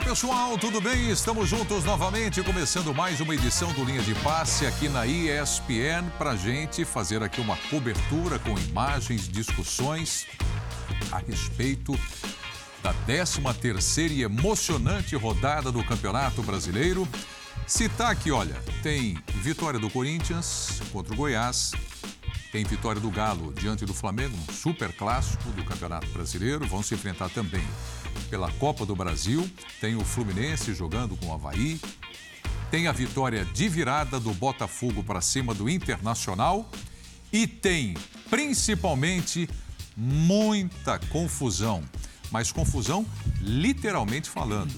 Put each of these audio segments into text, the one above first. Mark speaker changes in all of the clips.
Speaker 1: Olá pessoal, tudo bem? Estamos juntos novamente, começando mais uma edição do Linha de Passe aqui na ESPN para gente fazer aqui uma cobertura com imagens, discussões a respeito da 13 terceira e emocionante rodada do Campeonato Brasileiro. Citar aqui, olha, tem vitória do Corinthians contra o Goiás, tem vitória do Galo diante do Flamengo, um super clássico do Campeonato Brasileiro. Vão se enfrentar também pela Copa do Brasil. Tem o Fluminense jogando com o Havaí. Tem a vitória de virada do Botafogo para cima do Internacional. E tem, principalmente, muita confusão. Mas confusão literalmente falando.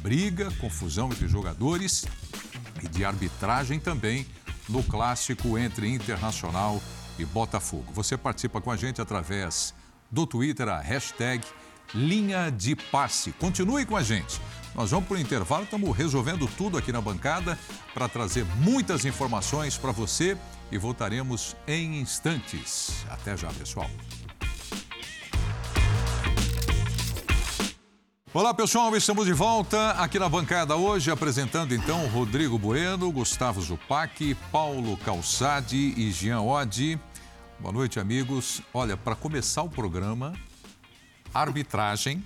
Speaker 1: Briga, confusão entre jogadores e de arbitragem também no clássico entre Internacional e Botafogo. Você participa com a gente através do Twitter, a hashtag Linha de Passe. Continue com a gente. Nós vamos para o intervalo, estamos resolvendo tudo aqui na bancada para trazer muitas informações para você e voltaremos em instantes. Até já, pessoal. Olá pessoal, estamos de volta aqui na bancada hoje, apresentando então Rodrigo Bueno, Gustavo Zupac, Paulo Calçade e Jean Oddi. Boa noite, amigos. Olha, para começar o programa, arbitragem.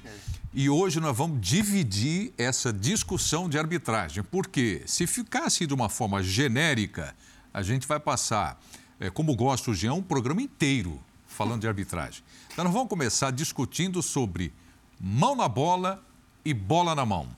Speaker 1: E hoje nós vamos dividir essa discussão de arbitragem, porque se ficasse de uma forma genérica, a gente vai passar, é, como gosta o Jean, um programa inteiro falando de arbitragem. Então nós vamos começar discutindo sobre mão na bola e bola na mão.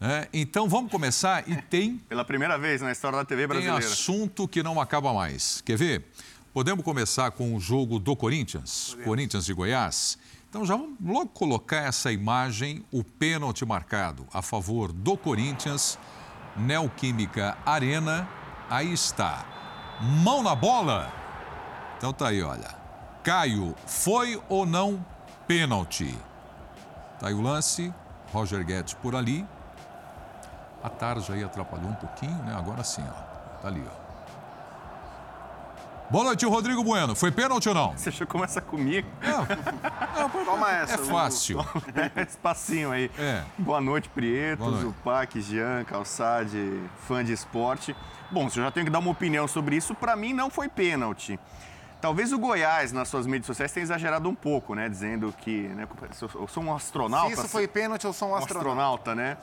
Speaker 1: É, então vamos começar e tem.
Speaker 2: Pela primeira vez na história da TV brasileira.
Speaker 1: Tem assunto que não acaba mais. Quer ver? Podemos começar com o jogo do Corinthians, Podemos. Corinthians e Goiás. Então já vamos logo colocar essa imagem, o pênalti marcado a favor do Corinthians, Neoquímica Arena. Aí está. Mão na bola. Então tá aí, olha. Caio, foi ou não pênalti? Tá aí o lance. Roger Guedes por ali. A tarja aí atrapalhou um pouquinho, né? Agora sim, ó. Tá ali, ó. Boa noite, Rodrigo Bueno. Foi pênalti ou não?
Speaker 2: Você achou que começa comigo?
Speaker 1: É, é, Toma essa. É fácil.
Speaker 2: Espacinho aí. É. Boa noite, Prieto, Boa noite. Zupac, Jean, Calçade, fã de esporte. Bom, se eu já tenho que dar uma opinião sobre isso, para mim não foi pênalti. Talvez o Goiás, nas suas mídias sociais, tenha exagerado um pouco, né? Dizendo que né, eu sou um astronauta.
Speaker 3: Se isso foi pênalti, eu sou um astronauta.
Speaker 2: Um astronauta, né?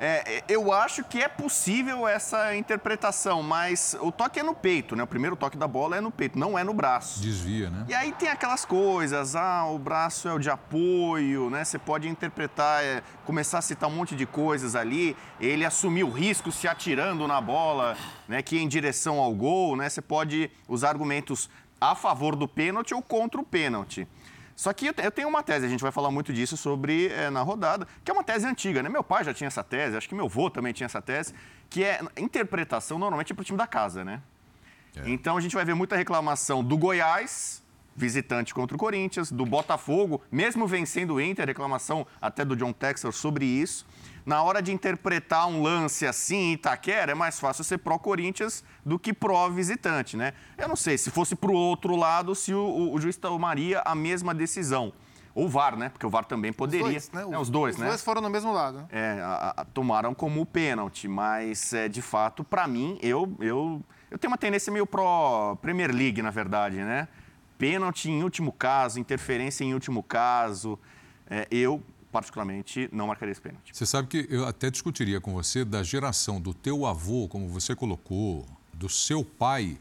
Speaker 2: É, eu acho que é possível essa interpretação, mas o toque é no peito, né? O primeiro toque da bola é no peito, não é no braço.
Speaker 1: Desvia, né?
Speaker 2: E aí tem aquelas coisas, ah, o braço é o de apoio, né? Você pode interpretar, é, começar a citar um monte de coisas ali. Ele assumiu o risco se atirando na bola, né? Que é em direção ao gol, né? Você pode usar argumentos a favor do pênalti ou contra o pênalti. Só que eu tenho uma tese, a gente vai falar muito disso sobre é, na rodada, que é uma tese antiga, né? Meu pai já tinha essa tese, acho que meu avô também tinha essa tese, que é interpretação normalmente é para o time da casa, né? É. Então a gente vai ver muita reclamação do Goiás, visitante contra o Corinthians, do Botafogo, mesmo vencendo o Inter, reclamação até do John Textor sobre isso na hora de interpretar um lance assim em Itaquera, é mais fácil ser pró-Corinthians do que pró-visitante, né? Eu não sei, se fosse para o outro lado, se o, o, o juiz tomaria a mesma decisão. Ou o VAR, né? Porque o VAR também poderia. Os dois, né? É, os dois,
Speaker 3: os
Speaker 2: né?
Speaker 3: Dois foram no mesmo lado.
Speaker 2: É, a, a, tomaram como pênalti, mas é, de fato, para mim, eu, eu, eu tenho uma tendência meio pró-Premier League, na verdade, né? Pênalti em último caso, interferência em último caso. É, eu particularmente, não marcaria esse pênalti.
Speaker 1: Você sabe que eu até discutiria com você da geração do teu avô, como você colocou, do seu pai,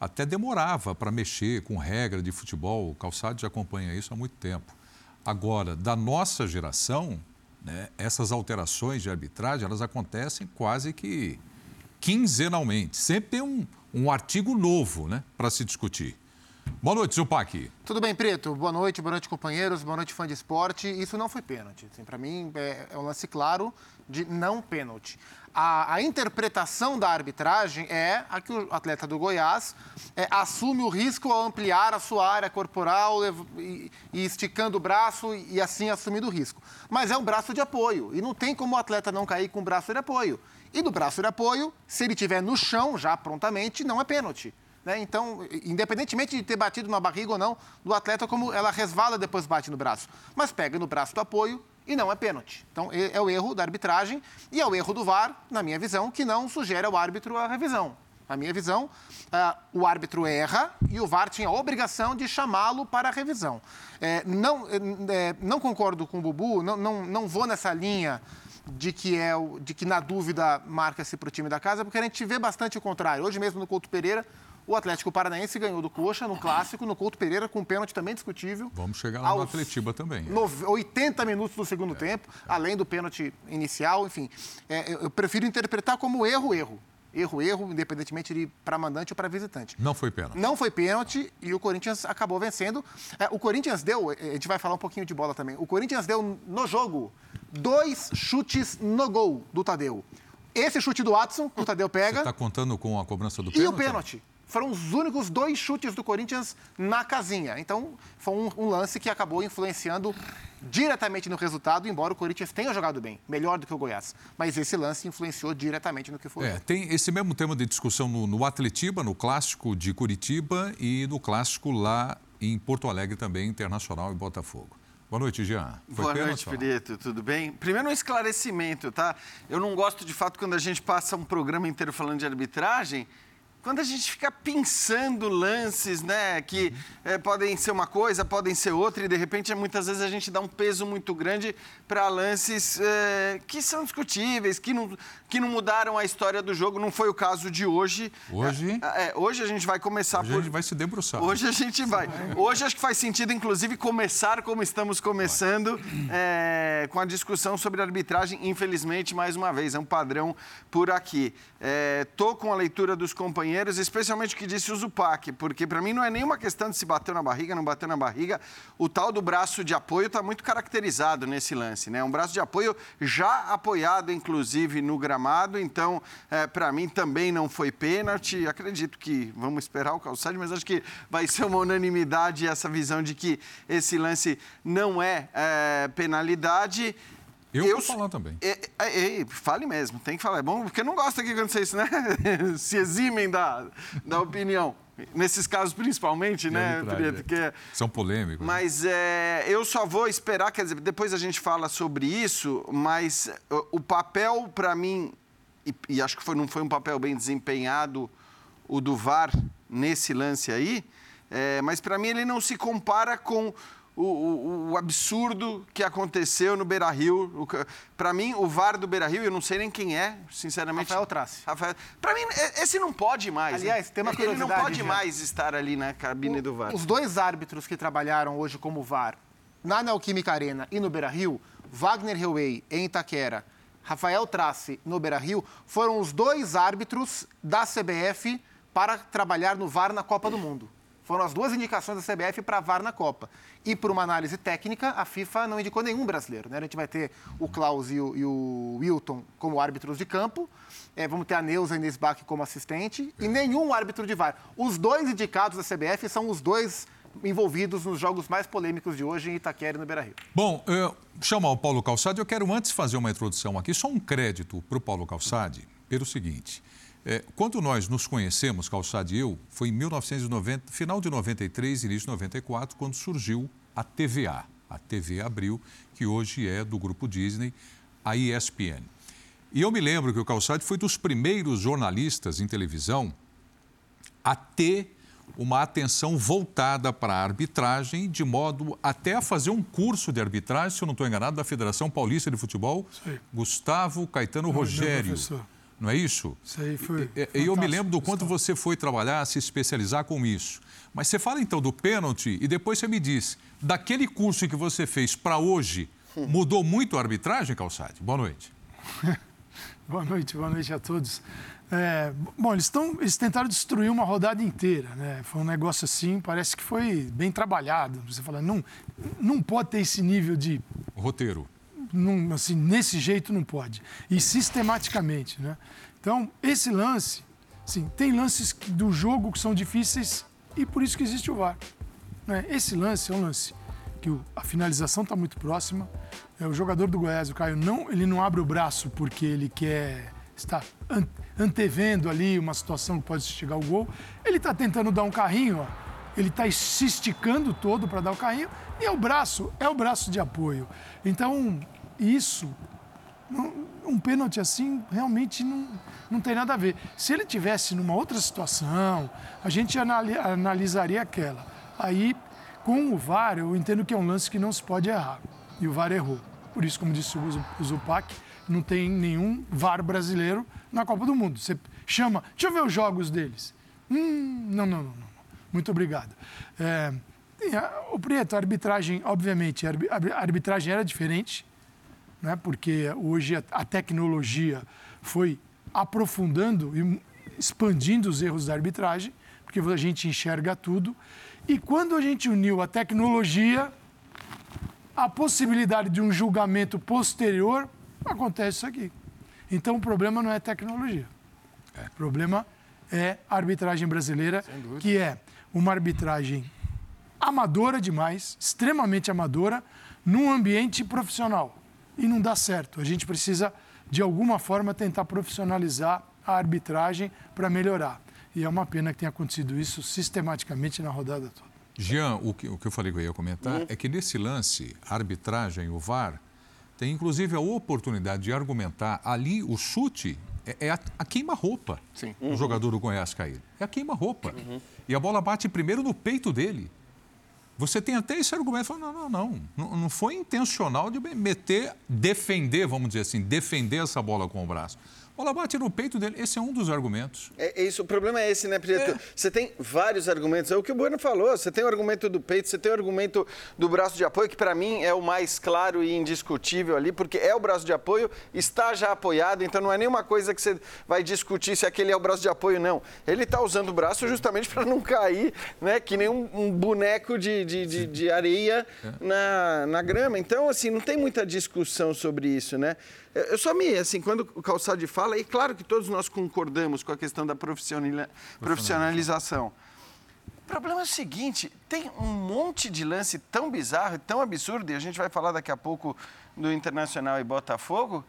Speaker 1: até demorava para mexer com regra de futebol. O Calçado já acompanha isso há muito tempo. Agora, da nossa geração, né, essas alterações de arbitragem, elas acontecem quase que quinzenalmente. Sempre tem um, um artigo novo né, para se discutir. Boa noite, Zupac.
Speaker 3: Tudo bem, Preto? Boa noite, boa noite, companheiros, boa noite, fã de esporte. Isso não foi pênalti. Assim, Para mim, é, é, um lance claro de não pênalti. A, a, interpretação da arbitragem é a que o atleta do Goiás é, assume o risco ao ampliar a sua área corporal e, e esticando o braço e assim assumindo o risco. Mas é um braço de apoio e não tem como o atleta não cair com o braço de apoio. E do braço de apoio, se ele estiver no chão já prontamente, não é pênalti. Né? Então, independentemente de ter batido na barriga ou não do atleta, como ela resvala depois bate no braço. Mas pega no braço do apoio e não é pênalti. Então, é o erro da arbitragem e é o erro do VAR, na minha visão, que não sugere ao árbitro a revisão. Na minha visão, uh, o árbitro erra e o VAR tinha a obrigação de chamá-lo para a revisão. É, não, é, não concordo com o Bubu, não, não, não vou nessa linha de que, é, de que na dúvida marca-se para o time da casa, porque a gente vê bastante o contrário. Hoje mesmo no Couto Pereira, o Atlético Paranaense ganhou do Coxa no clássico, no Couto Pereira, com um pênalti também discutível.
Speaker 1: Vamos chegar lá no Atletiba também.
Speaker 3: É. 80 minutos do segundo é, tempo, é. além do pênalti inicial, enfim. É, eu prefiro interpretar como erro, erro erro, erro, independentemente de para mandante ou para visitante.
Speaker 1: Não foi pênalti.
Speaker 3: Não foi pênalti e o Corinthians acabou vencendo. É, o Corinthians deu, a gente vai falar um pouquinho de bola também. O Corinthians deu no jogo dois chutes no gol do Tadeu. Esse chute do Watson, o Tadeu pega. Você
Speaker 1: está contando com a cobrança do pênalti?
Speaker 3: E o pênalti foram os únicos dois chutes do Corinthians na casinha. Então, foi um, um, lance que acabou influenciando diretamente no resultado, embora o Corinthians tenha jogado bem, melhor do que o Goiás. Mas esse lance influenciou diretamente no que foi.
Speaker 1: É, tem esse mesmo tema de discussão no, no Atletiba, no clássico de Curitiba e no clássico lá em Porto Alegre também, Internacional e Botafogo. Boa noite, Jean.
Speaker 4: Foi Boa noite, Pirito. Tudo bem? Primeiro um esclarecimento, tá? Eu não gosto de fato quando a gente passa um programa inteiro falando de arbitragem quando a gente fica pensando lances, né, que é, podem ser uma coisa, podem ser outra, e de repente muitas vezes a gente dá um peso muito grande para lances é, que são discutíveis, que não, que não mudaram a história do jogo. Não foi o caso de hoje.
Speaker 1: Hoje?
Speaker 4: É, hoje a gente vai começar
Speaker 1: hoje por. Hoje a gente vai se debruçar.
Speaker 4: Hoje a gente vai. Hoje acho que faz sentido, inclusive, começar como estamos começando, com a discussão sobre arbitragem. Infelizmente, mais uma vez, é um padrão por aqui. Estou com a leitura dos companheiros companheiros, especialmente o que disse o Zupac, porque para mim não é nenhuma questão de se bateu na barriga, não bateu na barriga. O tal do braço de apoio está muito caracterizado nesse lance, né? Um braço de apoio já apoiado, inclusive, no gramado, então, é, para mim também não foi pênalti. Acredito que vamos esperar o calçado, mas acho que vai ser uma unanimidade essa visão de que esse lance não é, é penalidade.
Speaker 1: Eu, eu vou falar também. É,
Speaker 4: é, é, fale mesmo, tem que falar. É bom, porque não gosta que aconteça isso, né? Se eximem da, da opinião. Nesses casos, principalmente, né,
Speaker 1: Prieto? Que é... São polêmicos.
Speaker 4: Né? Mas é, eu só vou esperar, quer dizer, depois a gente fala sobre isso, mas o, o papel, para mim, e, e, acho que foi, não foi um papel bem desempenhado, o do VAR nesse lance aí, é, mas para mim ele não se compara com o, o, o, absurdo que aconteceu no Beira Rio. Para mim, o VAR do Beira Rio, eu não sei nem quem é, sinceramente.
Speaker 3: Rafael Trace.
Speaker 4: Rafael... Para mim, esse não pode mais.
Speaker 3: Né? Aliás, né? tem uma curiosidade.
Speaker 4: Ele não pode já. mais estar ali na cabine o, do VAR.
Speaker 3: Os dois árbitros que trabalharam hoje como VAR, na Neoquímica Arena e no Beira Rio, Wagner Hillway em Itaquera, Rafael Trace no Beira Rio, foram os dois árbitros da CBF para trabalhar no VAR na Copa do Mundo. Foram as duas indicações da CBF para VAR na Copa. E por uma análise técnica, a FIFA não indicou nenhum brasileiro. Né? A gente vai ter o Klaus e o, e o Wilton como árbitros de campo, é, vamos ter a Neuza Inês Bach como assistente, e nenhum árbitro de VAR. Os dois indicados da CBF são os dois envolvidos nos jogos mais polêmicos de hoje em Itaquera e no Beira-Rio.
Speaker 1: Bom, eu, chamar o Paulo Calçade, eu quero antes fazer uma introdução aqui, só um crédito para o Paulo Calçade, pelo seguinte... É, quando nós nos conhecemos, Calçado e eu, foi em 1990, final de 93, início de 94, quando surgiu a TVA, a TV Abril, que hoje é do grupo Disney, a ESPN. E eu me lembro que o Calçado foi dos primeiros jornalistas em televisão a ter uma atenção voltada para a arbitragem, de modo até a fazer um curso de arbitragem, se eu não estou enganado, da Federação Paulista de Futebol, Sim. Gustavo Caetano não, Rogério. Não, não é isso?
Speaker 5: Isso aí foi.
Speaker 1: E, eu me lembro do quanto você foi trabalhar, se especializar com isso. Mas você fala então do pênalti e depois você me diz, daquele curso que você fez para hoje, mudou muito a arbitragem, Calçade? Boa noite.
Speaker 5: boa noite, boa noite a todos. É, bom, eles, tão, eles tentaram destruir uma rodada inteira, né? Foi um negócio assim, parece que foi bem trabalhado. Você fala, não, não pode ter esse nível de.
Speaker 1: Roteiro
Speaker 5: num, assim, nesse jeito não pode. E sistematicamente. Né? Então, esse lance, assim, tem lances do jogo que são difíceis e por isso que existe o VAR. Né? Esse lance é um lance que a finalização está muito próxima. É, o jogador do Goiás, o Caio, não, ele não abre o braço porque ele quer estar antevendo ali uma situação que pode chegar ao gol. Ele está tentando dar um carrinho, ó. ele está se esticando todo para dar o carrinho e é o braço, é o braço de apoio. Então, isso, um pênalti assim, realmente não, não tem nada a ver. Se ele tivesse numa outra situação, a gente analisaria aquela. Aí, com o VAR, eu entendo que é um lance que não se pode errar. E o VAR errou. Por isso, como disse o Zupac, não tem nenhum VAR brasileiro na Copa do Mundo. Você chama, deixa eu ver os jogos deles. Hum, não, não, não, não. Muito obrigado. É, o Prieto, a arbitragem, obviamente, a arbitragem era diferente, né? porque hoje a tecnologia foi aprofundando e expandindo os erros da arbitragem, porque a gente enxerga tudo. E quando a gente uniu a tecnologia, a possibilidade de um julgamento posterior, acontece isso aqui. Então o problema não é tecnologia. O problema é a arbitragem brasileira, que é uma arbitragem amadora demais, extremamente amadora, num ambiente profissional. E não dá certo. A gente precisa, de alguma forma, tentar profissionalizar a arbitragem para melhorar. E é uma pena que tenha acontecido isso sistematicamente na rodada toda.
Speaker 1: Jean, o que, o que eu falei que eu ia comentar uhum. é que nesse lance, a arbitragem, o VAR, tem inclusive a oportunidade de argumentar ali o chute é, é a, a queima-roupa. Uhum. O jogador do Goiás cair. É a queima-roupa. Uhum. E a bola bate primeiro no peito dele. Você tem até esse argumento, não, não, não, não foi intencional de meter, defender, vamos dizer assim, defender essa bola com o braço bola bate no peito dele. Esse é um dos argumentos.
Speaker 4: É, é isso, o problema é esse, né, Prieto? É. Você tem vários argumentos. É o que o Bueno falou. Você tem o argumento do peito, você tem o argumento do braço de apoio, que para mim é o mais claro e indiscutível ali, porque é o braço de apoio, está já apoiado, então não é nenhuma coisa que você vai discutir se aquele é o braço de apoio, não. Ele está usando o braço justamente para não cair, né, que nem um, um boneco de, de, de, de areia é. na, na grama. Então, assim, não tem muita discussão sobre isso, né? Eu só me, assim, quando o Calçade fala, e claro que todos nós concordamos com a questão da profissionalização. O problema é o seguinte, tem um monte de lance tão bizarro, tão absurdo, e a gente vai falar daqui a pouco do Internacional e Botafogo,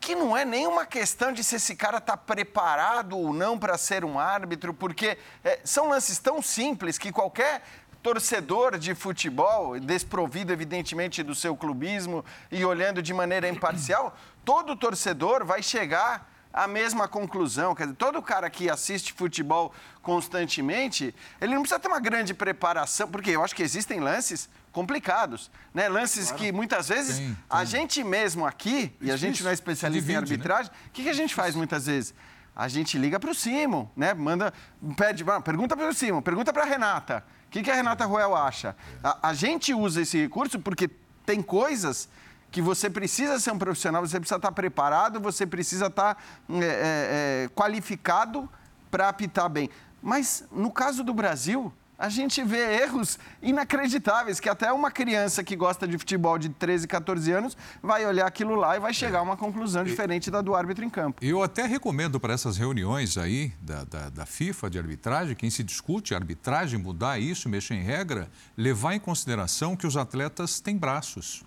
Speaker 4: que não é nenhuma questão de se esse cara está preparado ou não para ser um árbitro, porque é, são lances tão simples que qualquer torcedor de futebol, desprovido evidentemente do seu clubismo e olhando de maneira imparcial, todo torcedor vai chegar à mesma conclusão. Quer dizer, todo cara que assiste futebol constantemente, ele não precisa ter uma grande preparação, porque eu acho que existem lances complicados, né? Lances claro. que muitas vezes tem, tem. a gente mesmo aqui, e a gente não é especialista divide, em né? arbitragem, o né? que, que a gente faz muitas vezes? A gente liga para o Simon, né? Manda, pede, pergunta para o Simon, pergunta para a Renata. O que, que a Renata Roel acha? A, a gente usa esse recurso porque tem coisas que você precisa ser um profissional, você precisa estar preparado, você precisa estar é, é, é, qualificado para apitar bem. Mas no caso do Brasil, a gente vê erros inacreditáveis, que até uma criança que gosta de futebol de 13, 14 anos vai olhar aquilo lá e vai chegar a uma conclusão diferente da do árbitro em campo.
Speaker 1: Eu até recomendo para essas reuniões aí da, da, da, FIFA de arbitragem, quem se discute arbitragem, mudar isso, mexer em regra, levar em consideração que os atletas têm braços.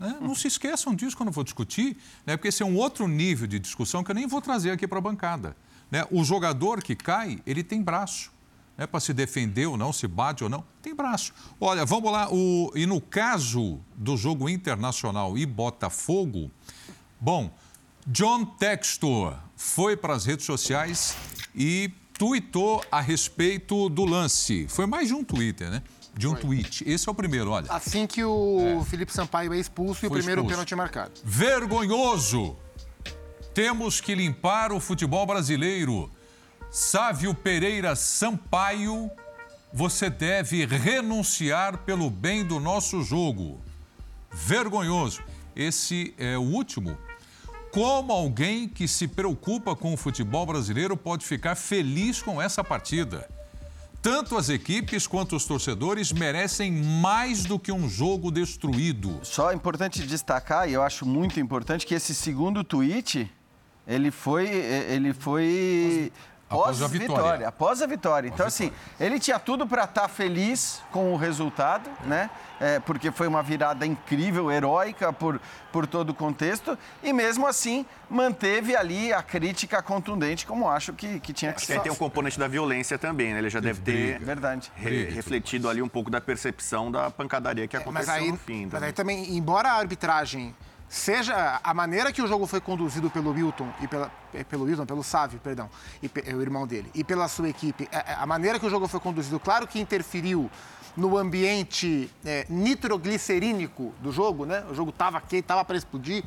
Speaker 1: Né? Não se esqueçam disso quando for discutir, né? porque esse é um outro nível de discussão que eu nem vou trazer aqui para a bancada. Né? O jogador que cai, ele tem braço né, para se defender ou não, se bate ou não, tem braço. Olha, vamos lá. O, e no caso do jogo internacional e Botafogo, bom, John Textor foi para as redes sociais e tuitou a respeito do lance. Foi mais de um Twitter, né? De um Foi. tweet. Esse é o primeiro, olha.
Speaker 3: Assim que o é. Felipe Sampaio é expulso e o primeiro expulso. pênalti marcado.
Speaker 1: Vergonhoso! Temos que limpar o futebol brasileiro. Sávio Pereira Sampaio, você deve renunciar pelo bem do nosso jogo. Vergonhoso. Esse é o último. Como alguém que se preocupa com o futebol brasileiro pode ficar feliz com essa partida? Tanto as equipes quanto os torcedores merecem mais do que um jogo destruído.
Speaker 4: Só é importante destacar, e eu acho muito importante, que esse segundo tweet, ele foi, ele foi após a vitória. vitória. Após a vitória. Então, assim, ele tinha tudo para estar tá feliz com o resultado, né? É, porque foi uma virada incrível, heróica por, por todo o contexto, e mesmo assim manteve ali a crítica contundente, como acho que, que tinha que ser.
Speaker 2: tem um componente da violência também, né? Ele já deve ter
Speaker 4: Verdade.
Speaker 2: Re, refletido ali um pouco da percepção da pancadaria que aconteceu é, mas aí, no fim.
Speaker 3: Mas aí também, embora a arbitragem seja a maneira que o jogo foi conduzido pelo Wilton e pela, eh, pelo Wilton, pelo Sávio, perdão, e o irmão dele, e pela sua equipe, a, a maneira que o jogo foi conduzido, claro que interferiu no ambiente é, nitroglicerínico do jogo, né? O jogo estava aqui, estava para explodir,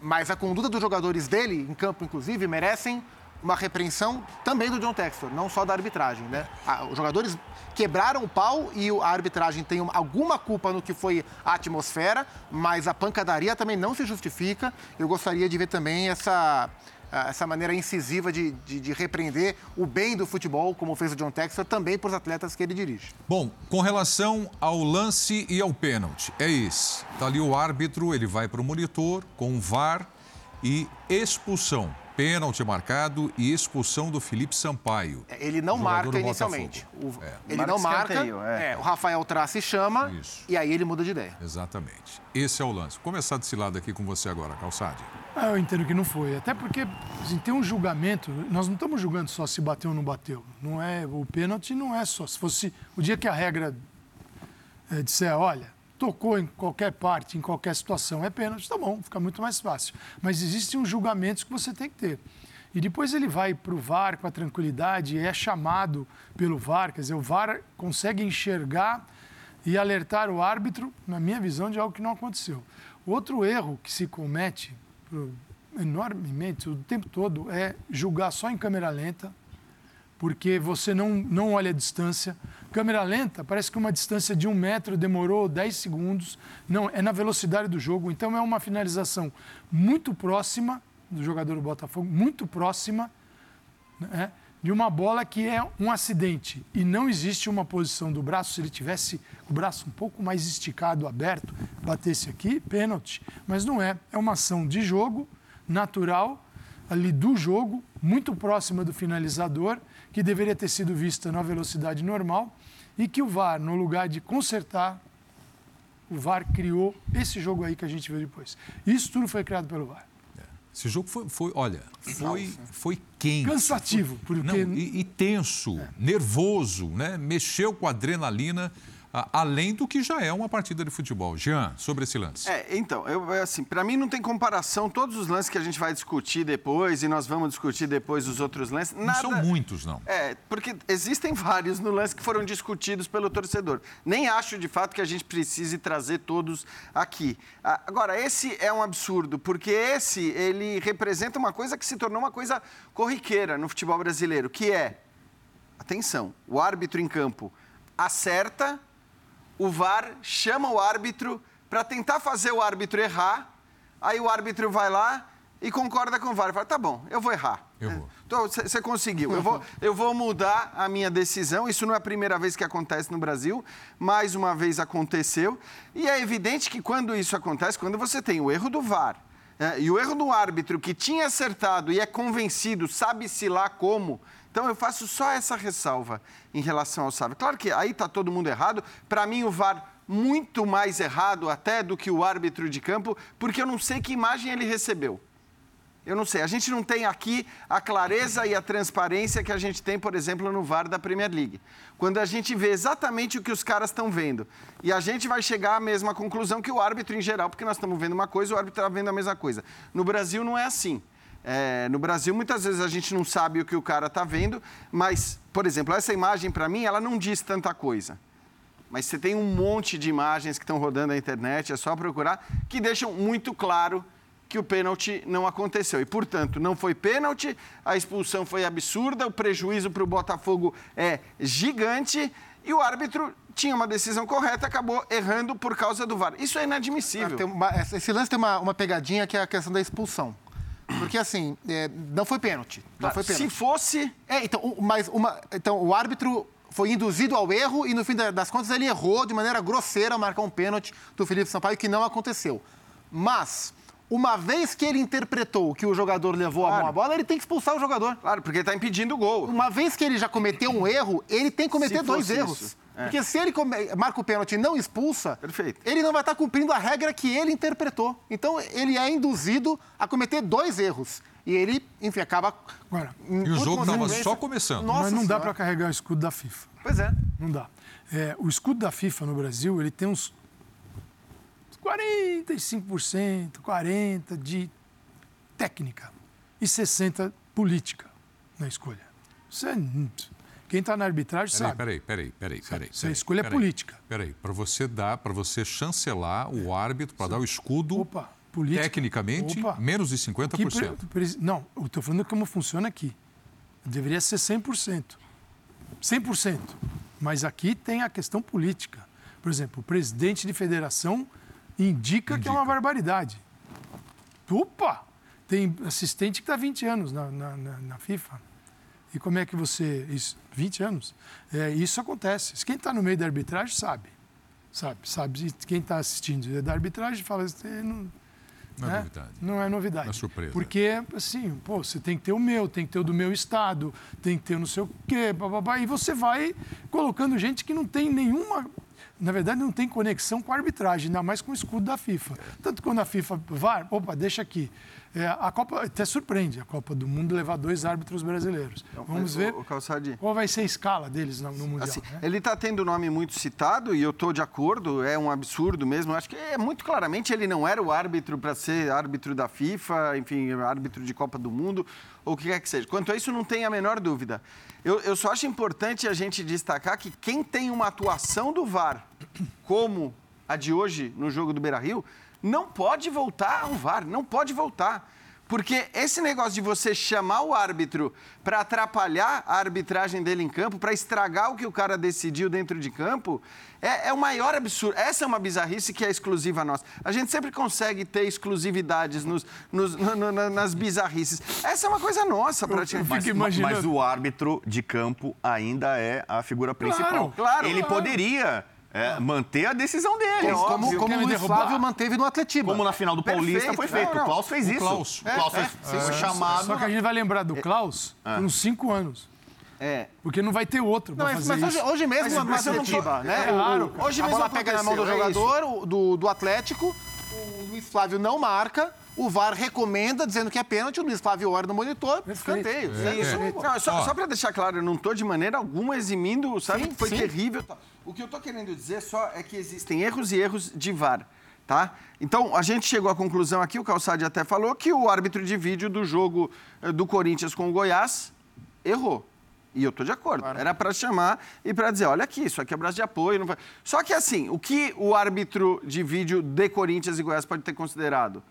Speaker 3: mas a conduta dos jogadores dele, em campo inclusive, merecem uma repreensão também do John Textor, não só da arbitragem, né? Os jogadores quebraram o pau e a arbitragem tem alguma culpa no que foi a atmosfera, mas a pancadaria também não se justifica. Eu gostaria de ver também essa essa maneira incisiva de, de, de, repreender o bem do futebol, como fez o John Textor, também para os atletas que ele dirige.
Speaker 1: Bom, com relação ao lance e ao pênalti, é isso. Está ali o árbitro, ele vai para o monitor com o VAR e expulsão pênalti marcado e expulsão do Felipe Sampaio.
Speaker 3: É, ele não marca inicialmente. O, é. Ele não marca. É. é. o Rafael traça e chama. Isso. E aí ele muda de ideia.
Speaker 1: Exatamente. Esse é o lance. Vou começar desse lado aqui com você agora, Calçade.
Speaker 5: Ah, eu entendo que não foi. Até porque assim, tem um julgamento. Nós não estamos julgando só se bateu ou não bateu. Não é o pênalti não é só. Se fosse o dia que a regra é, disser, olha, tocou em qualquer parte, em qualquer situação, é pênalti, tá bom, fica muito mais fácil. Mas existem uns julgamentos que você tem que ter. E depois ele vai para o VAR com a tranquilidade, é chamado pelo VAR, quer dizer, o VAR consegue enxergar e alertar o árbitro, na minha visão, de algo que não aconteceu. Outro erro que se comete enormemente o tempo todo é julgar só em câmera lenta, porque você não, não olha a distância. Câmera lenta, parece que uma distância de um metro demorou 10 segundos. Não, é na velocidade do jogo. Então é uma finalização muito próxima do jogador do Botafogo, muito próxima né, de uma bola que é um acidente. E não existe uma posição do braço. Se ele tivesse o braço um pouco mais esticado, aberto, batesse aqui, pênalti. Mas não é. É uma ação de jogo natural ali do jogo, muito próxima do finalizador que deveria ter sido vista na velocidade normal e que o VAR, no lugar de consertar, o VAR criou esse jogo aí que a gente viu depois. Isso tudo foi criado pelo VAR.
Speaker 1: É. Esse jogo foi, foi olha, foi, foi quente.
Speaker 5: Cansativo.
Speaker 1: Porque... Não, e, e tenso, é. nervoso, né? Mexeu com a adrenalina além do que já é uma partida de futebol. Jean, sobre esse lance.
Speaker 4: É, então, eu, assim, para mim não tem comparação. Todos os lances que a gente vai discutir depois, e nós vamos discutir depois os outros lances. Nada...
Speaker 1: Não são muitos, não.
Speaker 4: É, porque existem vários no lance que foram discutidos pelo torcedor. Nem acho, de fato, que a gente precise trazer todos aqui. Agora, esse é um absurdo, porque esse, ele representa uma coisa que se tornou uma coisa corriqueira no futebol brasileiro, que é, atenção, o árbitro em campo acerta o VAR chama o árbitro para tentar fazer o árbitro errar. Aí o árbitro vai lá e concorda com o VAR. Fala, tá bom, eu vou errar.
Speaker 1: Eu vou.
Speaker 4: Então, você conseguiu. Eu vou, eu vou mudar a minha decisão. Isso não é a primeira vez que acontece no Brasil. Mais uma vez aconteceu. E é evidente que quando isso acontece, quando você tem o erro do VAR é, e o erro do árbitro que tinha acertado e é convencido, sabe-se lá como, então eu faço só essa ressalva em relação ao Sávio. Claro que aí está todo mundo errado. Para mim, o VAR muito mais errado até do que o árbitro de campo, porque eu não sei que imagem ele recebeu. Eu não sei. A gente não tem aqui a clareza e a transparência que a gente tem, por exemplo, no VAR da Premier League. Quando a gente vê exatamente o que os caras estão vendo. E a gente vai chegar à mesma conclusão que o árbitro em geral, porque nós estamos vendo uma coisa o árbitro está vendo a mesma coisa. No Brasil não é assim. É, no Brasil, muitas vezes a gente não sabe o que o cara está vendo, mas, por exemplo, essa imagem, para mim, ela não diz tanta coisa. Mas você tem um monte de imagens que estão rodando na internet, é só procurar, que deixam muito claro que o pênalti não aconteceu. E, portanto, não foi pênalti, a expulsão foi absurda, o prejuízo para o Botafogo é gigante e o árbitro tinha uma decisão correta, acabou errando por causa do VAR. Isso é inadmissível.
Speaker 3: Uma, esse lance tem uma, uma pegadinha que é a questão da expulsão. Porque assim, é, não foi pênalti. Não foi pênalti.
Speaker 4: Se fosse.
Speaker 3: É, então, mas uma, então o árbitro foi induzido ao erro e no fim das contas ele errou de maneira grosseira a marcar um pênalti do Felipe Sampaio que não aconteceu. Mas uma vez que ele interpretou que o jogador levou claro. a mão à bola, ele tem que expulsar o jogador.
Speaker 4: Claro, porque ele está impedindo o gol.
Speaker 3: Uma vez que ele já cometeu um erro, ele tem que cometer dois erros. Isso. É. Porque se ele marca o pênalti e não expulsa,
Speaker 4: Perfeito.
Speaker 3: ele não vai estar cumprindo a regra que ele interpretou. Então, ele é induzido a cometer dois erros. E ele, enfim, acaba.
Speaker 1: Agora, e o jogo estava só começando.
Speaker 5: Nossa Mas não senhora. dá para carregar o escudo da FIFA.
Speaker 3: Pois é.
Speaker 5: Não dá. É, o escudo da FIFA no Brasil, ele tem uns 45%, 40% de técnica e 60% política na escolha. Isso é, quem está na arbitragem
Speaker 1: peraí,
Speaker 5: sabe.
Speaker 1: Peraí, peraí, peraí, peraí.
Speaker 5: É escolha política.
Speaker 1: Peraí, para você dar, para você chancelar o árbitro, para dar o escudo,
Speaker 5: Opa, política.
Speaker 1: tecnicamente,
Speaker 5: Opa.
Speaker 1: menos de
Speaker 5: Que
Speaker 1: 50%.
Speaker 5: pre- não, eu estou falando como funciona aqui. Deveria ser 100%. 100%. Mas aqui tem a questão política. Por exemplo, o presidente de federação indica, que é uma
Speaker 1: Indica.
Speaker 5: barbaridade. Opa! Tem assistente que está 20 anos na, na- na- na FIFA. E como é que você. Isso, 20 anos? É, isso acontece. Quem está no meio da arbitragem sabe. Sabe, sabe. Quem está assistindo da arbitragem fala. "Você Não,
Speaker 1: Não é
Speaker 5: né?
Speaker 1: novidade.
Speaker 5: Não é novidade.
Speaker 1: Não é surpresa.
Speaker 5: Porque, assim, pô, você tem que ter o meu, tem que ter o do meu estado, tem que ter o não sei o quê, bababá, e você vai colocando gente que não tem nenhuma. Na verdade, não tem conexão com a arbitragem, ainda mais com o escudo da FIFA. Tanto quando a FIFA vai, opa, deixa aqui. É, a Copa até surpreende a Copa do Mundo levar dois árbitros brasileiros. Vamos ver
Speaker 4: O, o
Speaker 5: qual vai ser a escala deles no, no Mundial.
Speaker 4: Assim,
Speaker 5: né?
Speaker 4: ele está tendo o nome muito citado e eu estou de acordo, é um absurdo mesmo. Acho que é muito claramente ele não era o árbitro para ser árbitro da FIFA, enfim, árbitro de Copa do Mundo, ou o que quer que seja. Quanto a isso, não tem a menor dúvida. Eu, eu só acho importante a gente destacar que quem tem uma atuação do VAR, como a de hoje no jogo do Beira Rio, não pode voltar ao VAR, não pode voltar. Porque esse negócio de você chamar o árbitro para atrapalhar a arbitragem dele em campo, para estragar o que o cara decidiu dentro de campo, é, é o maior absurdo. Essa é uma bizarrice que é exclusiva nossa. A gente sempre consegue ter exclusividades nos, nos- no- no- na- nas bizarrices. Essa é uma coisa nossa, praticamente.
Speaker 2: Mas,
Speaker 5: imaginando.
Speaker 2: mas o árbitro de campo ainda é a figura principal.
Speaker 4: claro,
Speaker 2: Ele
Speaker 4: claro.
Speaker 2: poderia é, manter a decisão dele.
Speaker 4: É
Speaker 3: Como,
Speaker 4: óbvio.
Speaker 3: como o Luiz
Speaker 5: derrubar?
Speaker 3: Flávio manteve no Atletiba.
Speaker 2: Como na final do Paulista
Speaker 4: Perfeito.
Speaker 2: foi feito.
Speaker 4: Não, não.
Speaker 2: O Klaus fez
Speaker 1: O
Speaker 2: isso.
Speaker 1: Klaus.
Speaker 2: O Klaus
Speaker 3: É,
Speaker 2: foi,
Speaker 3: é,
Speaker 2: foi
Speaker 3: sim.
Speaker 2: chamado.
Speaker 5: Só que a gente vai lembrar do Klaus por uns cinco anos.
Speaker 4: É.
Speaker 5: Porque não vai ter outro
Speaker 3: Não, mas,
Speaker 5: fazer
Speaker 3: mas hoje,
Speaker 5: isso.
Speaker 3: hoje mesmo
Speaker 4: Mas-
Speaker 3: no
Speaker 4: mas
Speaker 3: Atletiba, né?
Speaker 5: É, claro.
Speaker 3: O-
Speaker 4: Hoje
Speaker 3: a
Speaker 4: mesmo
Speaker 3: bola pega na mão do
Speaker 4: é
Speaker 3: jogador o- do, do Atlético, o Luiz Flávio não marca, o VAR recomenda, dizendo que é pênalti, o Luiz Flávio olha no monitor, escanteio.
Speaker 1: É, é.
Speaker 4: Só, só para deixar claro, eu não estou de maneira alguma eximindo, sabe?
Speaker 3: Sim,
Speaker 4: foi
Speaker 3: sim.
Speaker 4: terrível. O que eu estou querendo dizer só é que existem erros e erros de VAR, tá? Então, a gente chegou à conclusão aqui, o Calçade até falou, que o árbitro de vídeo do jogo eh, do Corinthians com o Goiás errou. E eu estou de acordo. Era para chamar e para dizer, olha aqui, isso aqui é braço de apoio. Não vai... Só que assim, o que o árbitro de vídeo de Corinthians e Goiás pode ter considerado?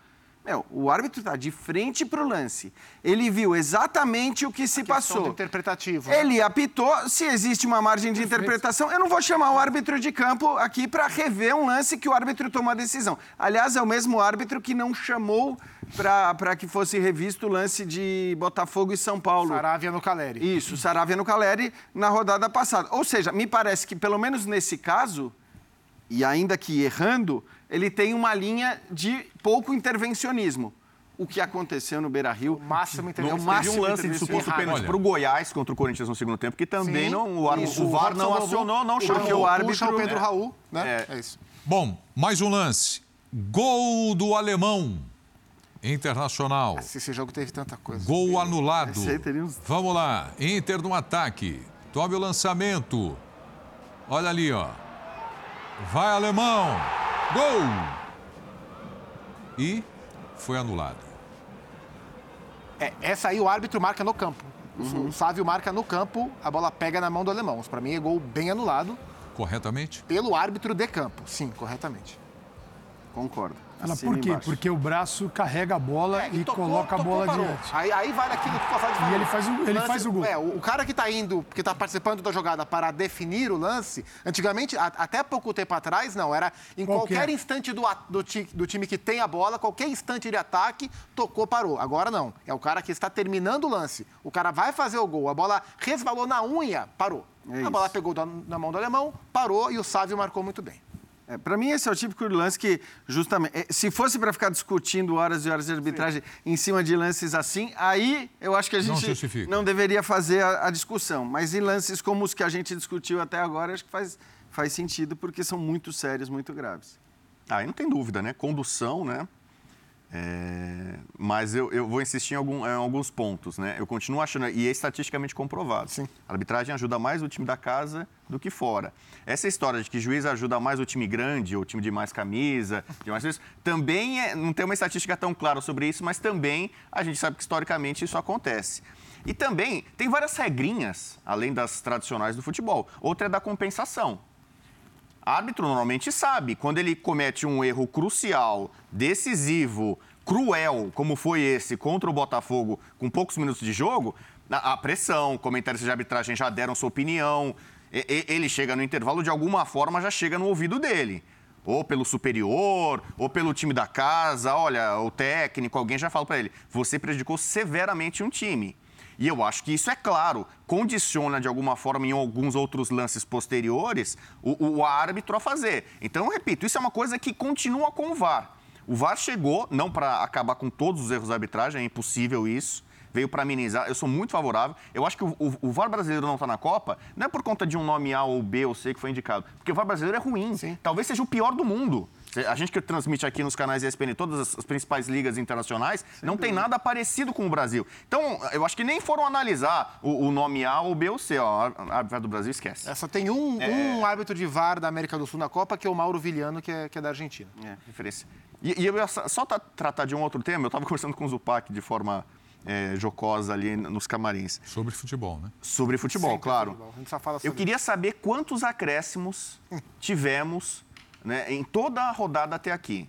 Speaker 4: Meu, o árbitro está de frente para o lance. Ele viu exatamente o que se passou.
Speaker 3: do interpretativo. né?
Speaker 4: Ele apitou, se existe uma margem de interpretação, eu não vou chamar o árbitro de campo aqui para rever um lance que o árbitro tomou a decisão. Aliás, é o mesmo árbitro que não chamou para que fosse revisto o lance de Botafogo e São Paulo.
Speaker 3: Saravia no Caleri.
Speaker 4: Isso, Saravia no Caleri na rodada passada. Ou seja, me parece que pelo menos nesse caso, e ainda que errando, ele tem uma linha de pouco intervencionismo. O que aconteceu no Beira-Rio...
Speaker 3: O máximo intervencionismo.
Speaker 4: o
Speaker 2: Teve
Speaker 4: máximo
Speaker 2: um lance de suposto pênalti para o Goiás contra o Corinthians no segundo tempo, que também
Speaker 3: Sim.
Speaker 2: não, o, árbitro- o VAR não acionou, não chamou.
Speaker 4: Porque o árbitro-
Speaker 3: Puxa o Pedro
Speaker 2: É.
Speaker 3: Raul, né?
Speaker 2: É.
Speaker 3: É isso.
Speaker 1: Bom, mais um lance. Gol do alemão. Internacional.
Speaker 3: Se esse jogo teve tanta coisa.
Speaker 1: Gol anulado.
Speaker 4: Uns-
Speaker 1: Vamos lá. Inter no ataque. Tome o lançamento. Olha ali, ó. Vai, alemão. Gol! E foi anulado.
Speaker 3: É, essa aí o árbitro marca no campo.
Speaker 2: Uhum.
Speaker 3: O Sávio marca no campo, a bola pega na mão do alemão. Pra mim é gol bem anulado
Speaker 1: Corretamente?
Speaker 3: pelo árbitro de campo. Sim, corretamente.
Speaker 4: Concordo.
Speaker 5: Ela,
Speaker 4: Assina
Speaker 5: por quê?
Speaker 4: embaixo.
Speaker 5: Porque o braço carrega a bola
Speaker 3: É,
Speaker 5: e,
Speaker 3: tocou,
Speaker 5: coloca a
Speaker 3: tocou,
Speaker 5: bola
Speaker 3: parou.
Speaker 5: adiante.
Speaker 3: Aí, aí vale aquilo que o falou.
Speaker 5: ele faz o- ele faz o gol.
Speaker 3: É, o, cara que tá indo, que tá participando da jogada para definir o lance, antigamente, a- até pouco tempo atrás, não, era em
Speaker 5: Qualquer.
Speaker 3: qualquer instante do, do, do time que tem a bola, qualquer instante de ataque, tocou, parou. Agora não, é o cara que está terminando o lance. O cara vai fazer o gol, a bola resvalou na unha, parou.
Speaker 4: É
Speaker 3: a bola pegou na mão do alemão, parou e o Sávio marcou muito bem.
Speaker 4: É, para mim, esse é o típico lance que, justamente, é, se fosse para ficar discutindo horas e horas de arbitragem em cima de lances assim, aí eu acho que a
Speaker 1: Não
Speaker 4: gente
Speaker 1: justifica.
Speaker 4: não deveria fazer a, a discussão. Mas em lances como os que a gente discutiu até agora, acho que faz, faz sentido, porque são muito sérios, muito graves.
Speaker 2: Ah, aí não tem dúvida, né? Condução, né? É, mas eu, eu, vou insistir em, algum, em, alguns pontos, né? Eu continuo achando, e é estatisticamente comprovado. Sim. A arbitragem ajuda mais o time da casa do que fora. Essa história de que juiz ajuda mais o time grande, ou o time de mais camisa, de mais vezes, também é, não tem uma estatística tão clara sobre isso, mas também a gente sabe que historicamente isso acontece. E também tem várias regrinhas, além das tradicionais do futebol. Outra é da compensação. Árbitro normalmente sabe, quando ele comete um erro crucial, decisivo, cruel, como foi esse contra o Botafogo, com poucos minutos de jogo, a pressão, comentários de arbitragem já deram sua opinião, ele chega no intervalo, de alguma forma já chega no ouvido dele. Ou pelo superior, ou pelo time da casa, olha, o técnico, alguém já fala para ele: você prejudicou severamente um time. E eu acho que isso é claro, condiciona de alguma forma em alguns outros lances posteriores o, o árbitro a fazer. Então, eu repito, isso é uma coisa que continua com o VAR. O VAR chegou, não para acabar com todos os erros da arbitragem, é impossível isso veio para amenizar. Eu sou muito favorável. Eu acho que o, o, o VAR brasileiro não está na Copa, não é por conta de um nome A ou B ou C que foi indicado, porque o VAR brasileiro é ruim. Sim. Talvez seja o pior do mundo. A gente que transmite aqui nos canais ESPN todas as principais ligas internacionais, Sem não dúvida. tem nada parecido com o Brasil. Então, eu acho que nem foram analisar o, o nome A ou B ou C. Ó, a árbitro do Brasil esquece.
Speaker 3: É, só tem um, é... um árbitro de VAR da América do Sul na Copa, que é o Mauro Viliano, que é, que é da Argentina.
Speaker 2: É, referência. E, e eu ia só tratar de um outro tema. Eu estava conversando com o Zupac de forma é, jocosa ali nos camarins.
Speaker 1: Sobre futebol, né?
Speaker 2: Sobre futebol, Sempre claro. Futebol. A gente só fala sobre Eu queria saber quantos acréscimos tivemos né, em toda a rodada até aqui.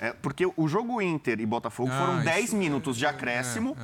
Speaker 2: É, porque o jogo Inter e Botafogo ah, foram 10 minutos de é, acréscimo.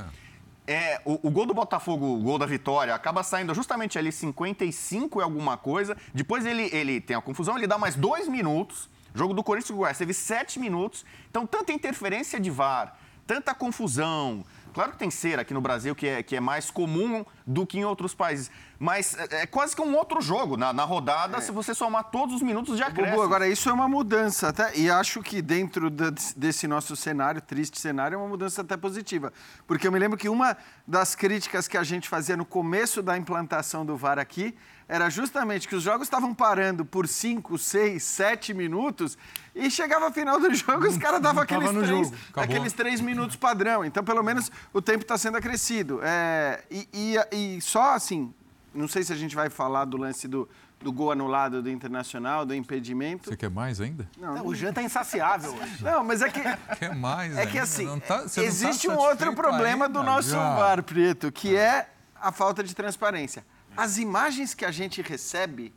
Speaker 2: É, é, é. o, o, gol do Botafogo, o gol da vitória, acaba saindo justamente ali 55 e alguma coisa. Depois ele, ele tem a confusão, ele dá mais dois minutos. Jogo do Corinthians e o Goiás teve sete minutos. Então, tanta interferência de VAR, tanta confusão, Claro que tem cera aqui no Brasil que é, que é mais comum do que em outros países. Mas é, é quase que um outro jogo na, na rodada, é. se você somar todos os minutos de acréscimo. Bubu,
Speaker 4: agora, isso é uma mudança, até, e acho que dentro desse nosso cenário, triste cenário, é uma mudança até positiva. Porque eu me lembro que uma das críticas que a gente fazia no começo da implantação do VAR aqui era justamente que os jogos estavam parando por 5, 6, 7 minutos e chegava a final do jogo os caras davam aqueles três, aqueles três minutos padrão. Então, pelo menos, o tempo está sendo acrescido. É, e, e, e, só assim, não sei se a gente vai falar do lance do, do gol anulado do Internacional, do impedimento.
Speaker 1: Você quer mais ainda?
Speaker 3: Não, não o Jean tá insaciável.
Speaker 4: Não, mas é que...
Speaker 1: Quer mais
Speaker 4: É que assim, tá, existe tá um outro problema ainda, do nosso já. VAR, Preto, que é a falta de transparência. As imagens que a gente recebe,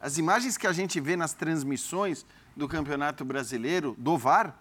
Speaker 4: as imagens que a gente vê nas transmissões do Campeonato Brasileiro, do VAR,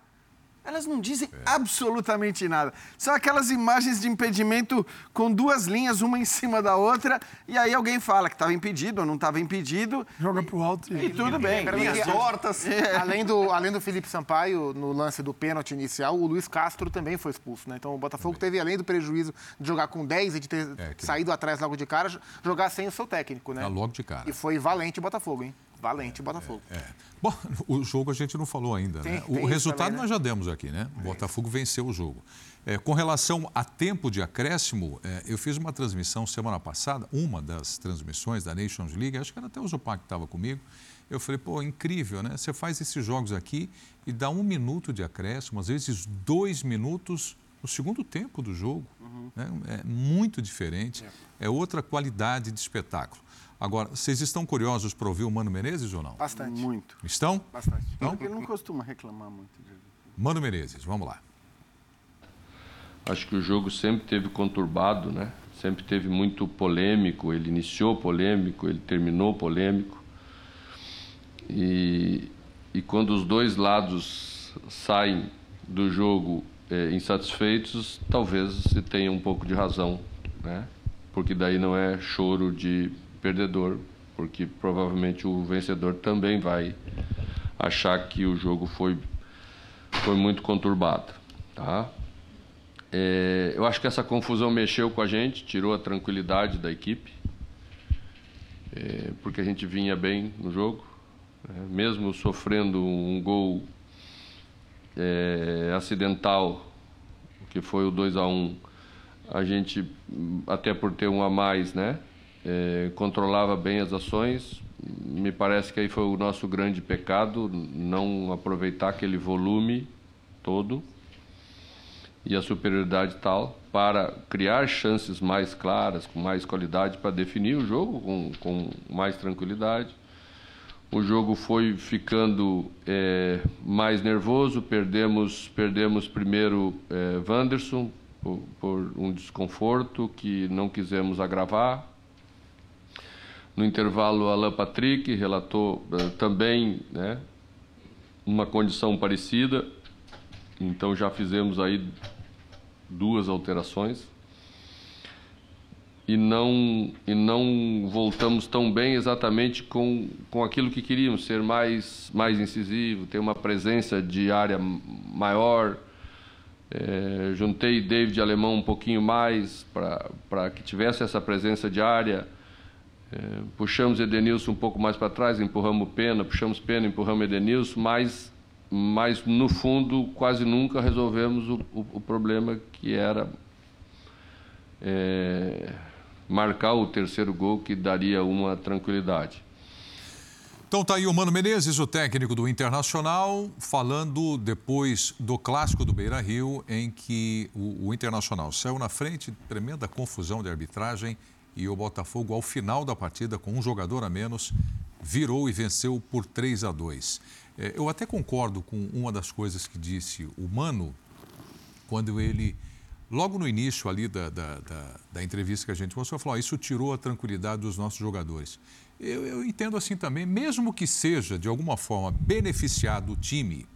Speaker 4: elas não dizem é. absolutamente nada. São aquelas imagens de impedimento com duas linhas, uma em cima da outra, e aí alguém fala que estava impedido ou não estava impedido.
Speaker 5: Joga para o alto
Speaker 4: e... e tudo bem.
Speaker 3: Linhas tortas. É. Além, do, além do Felipe Sampaio, no lance do pênalti inicial, o Luiz Castro também foi expulso. Né? Então o Botafogo teve, além do prejuízo de jogar com 10 e de ter é, que... saído atrás logo de cara, jogar sem o seu técnico. Né?
Speaker 1: Ah, logo de cara.
Speaker 3: E foi valente o Botafogo, hein? Valente Botafogo.
Speaker 1: É, é. Bom, o jogo a gente não falou ainda, tem, né? Tem o resultado também, né? nós já demos aqui, né? O Botafogo venceu o jogo. É, com relação a tempo de acréscimo, é, eu fiz uma transmissão semana passada, uma das transmissões da Nations League, acho que era até o Zupac que estava comigo. Eu falei, pô, incrível, né? Você faz esses jogos aqui e dá um minuto de acréscimo, às vezes dois minutos no segundo tempo do jogo. Uhum. Né? É muito diferente, é. é outra qualidade de espetáculo. Agora, vocês estão curiosos para ouvir o Mano Menezes ou não?
Speaker 3: Bastante.
Speaker 4: Muito.
Speaker 1: Estão?
Speaker 3: Bastante.
Speaker 4: Então, Porque ele não costuma reclamar muito.
Speaker 1: Mano Menezes, vamos lá.
Speaker 6: Acho que o jogo sempre teve conturbado, né? Sempre teve muito polêmico. Ele iniciou polêmico, ele terminou polêmico. E, e quando os dois lados saem do jogo é, insatisfeitos, talvez se tenha um pouco de razão, né? Porque daí não é choro de perdedor, porque provavelmente o vencedor também vai achar que o jogo foi, foi muito conturbado. Tá? É, eu acho que essa confusão mexeu com a gente, tirou a tranquilidade da equipe, é, porque a gente vinha bem no jogo, né? mesmo sofrendo um gol é, acidental, que foi o 2 a 1 um, a gente, até por ter um a mais, né? É, controlava bem as ações. Me parece que aí foi o nosso grande pecado, não aproveitar aquele volume todo. e a superioridade tal para criar chances mais claras, com mais qualidade para definir o jogo com, com mais tranquilidade. O jogo foi ficando é, mais nervoso, perdemos, perdemos primeiro é, Wanderson por, por um desconforto que não quisemos agravar. No intervalo, Alain Patrick relatou uh, também né, uma condição parecida. Então já fizemos aí duas alterações. E não e não voltamos tão bem exatamente com, com aquilo que queríamos ser mais mais incisivo ter uma presença de área maior. É, juntei David Alemão um pouquinho mais para que tivesse essa presença de área puxamos Edenilson um pouco mais para trás empurramos Pena puxamos Pena empurramos Edenilson mas mas no fundo quase nunca resolvemos o, o, o problema que era é, marcar o terceiro gol que daria uma tranquilidade.
Speaker 1: Então tá aí o Mano Menezes, o técnico do Internacional, falando depois do clássico do Beira Rio, em que o, o, Internacional saiu na frente, tremenda confusão de arbitragem, e o Botafogo, ao final da partida, com um jogador a menos, virou e venceu por 3 a 2. É, eu até concordo com uma das coisas que disse o Mano, quando ele Logo no início ali da, da, da, da entrevista que a gente mostrou, falou: isso tirou a tranquilidade dos nossos jogadores. Eu, eu entendo assim também, mesmo que seja de alguma forma beneficiado o time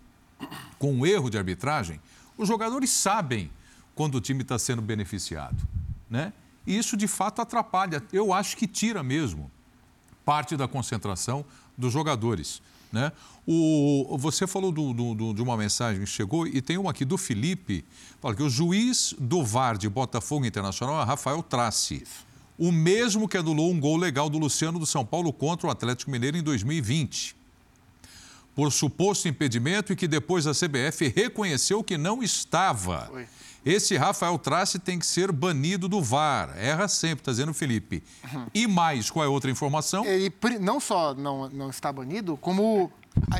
Speaker 1: com um erro de arbitragem, os jogadores sabem quando o time está sendo beneficiado, né? E isso de fato atrapalha. Eu acho que tira mesmo parte da concentração dos jogadores. Né? O, você falou do, do, de uma mensagem que chegou e tem uma aqui do Felipe, fala que o juiz do VAR de Botafogo Internacional é Rafael Trace, o mesmo que anulou um gol legal do Luciano do São Paulo contra o Atlético Mineiro em 2020, por suposto impedimento e que depois a CBF reconheceu que não estava. Oi. Esse Rafael Trace tem que ser banido do VAR. Erra sempre, está dizendo o Felipe. Uhum. E mais, qual é outra informação?
Speaker 3: Ele não só não, não está banido, como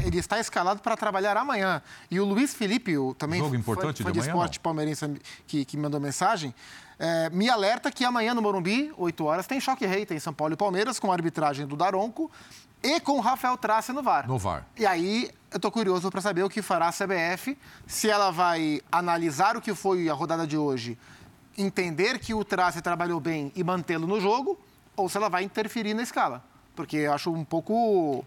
Speaker 3: ele está escalado para trabalhar amanhã. E o Luiz Felipe, o, também
Speaker 1: Jogo importante
Speaker 3: foi,
Speaker 1: de,
Speaker 3: de esporte palmeirense que, que mandou mensagem, é, me alerta que amanhã no Morumbi, 8 horas, tem choque rei, tem São Paulo e Palmeiras, com a arbitragem do Daronco e com o Rafael Trace no VAR.
Speaker 1: No VAR.
Speaker 3: E aí eu estou curioso para saber o que fará a CBF, se ela vai analisar o que foi a rodada de hoje, entender que o Trace trabalhou bem e mantê-lo no jogo, ou se ela vai interferir na escala. Porque eu acho um pouco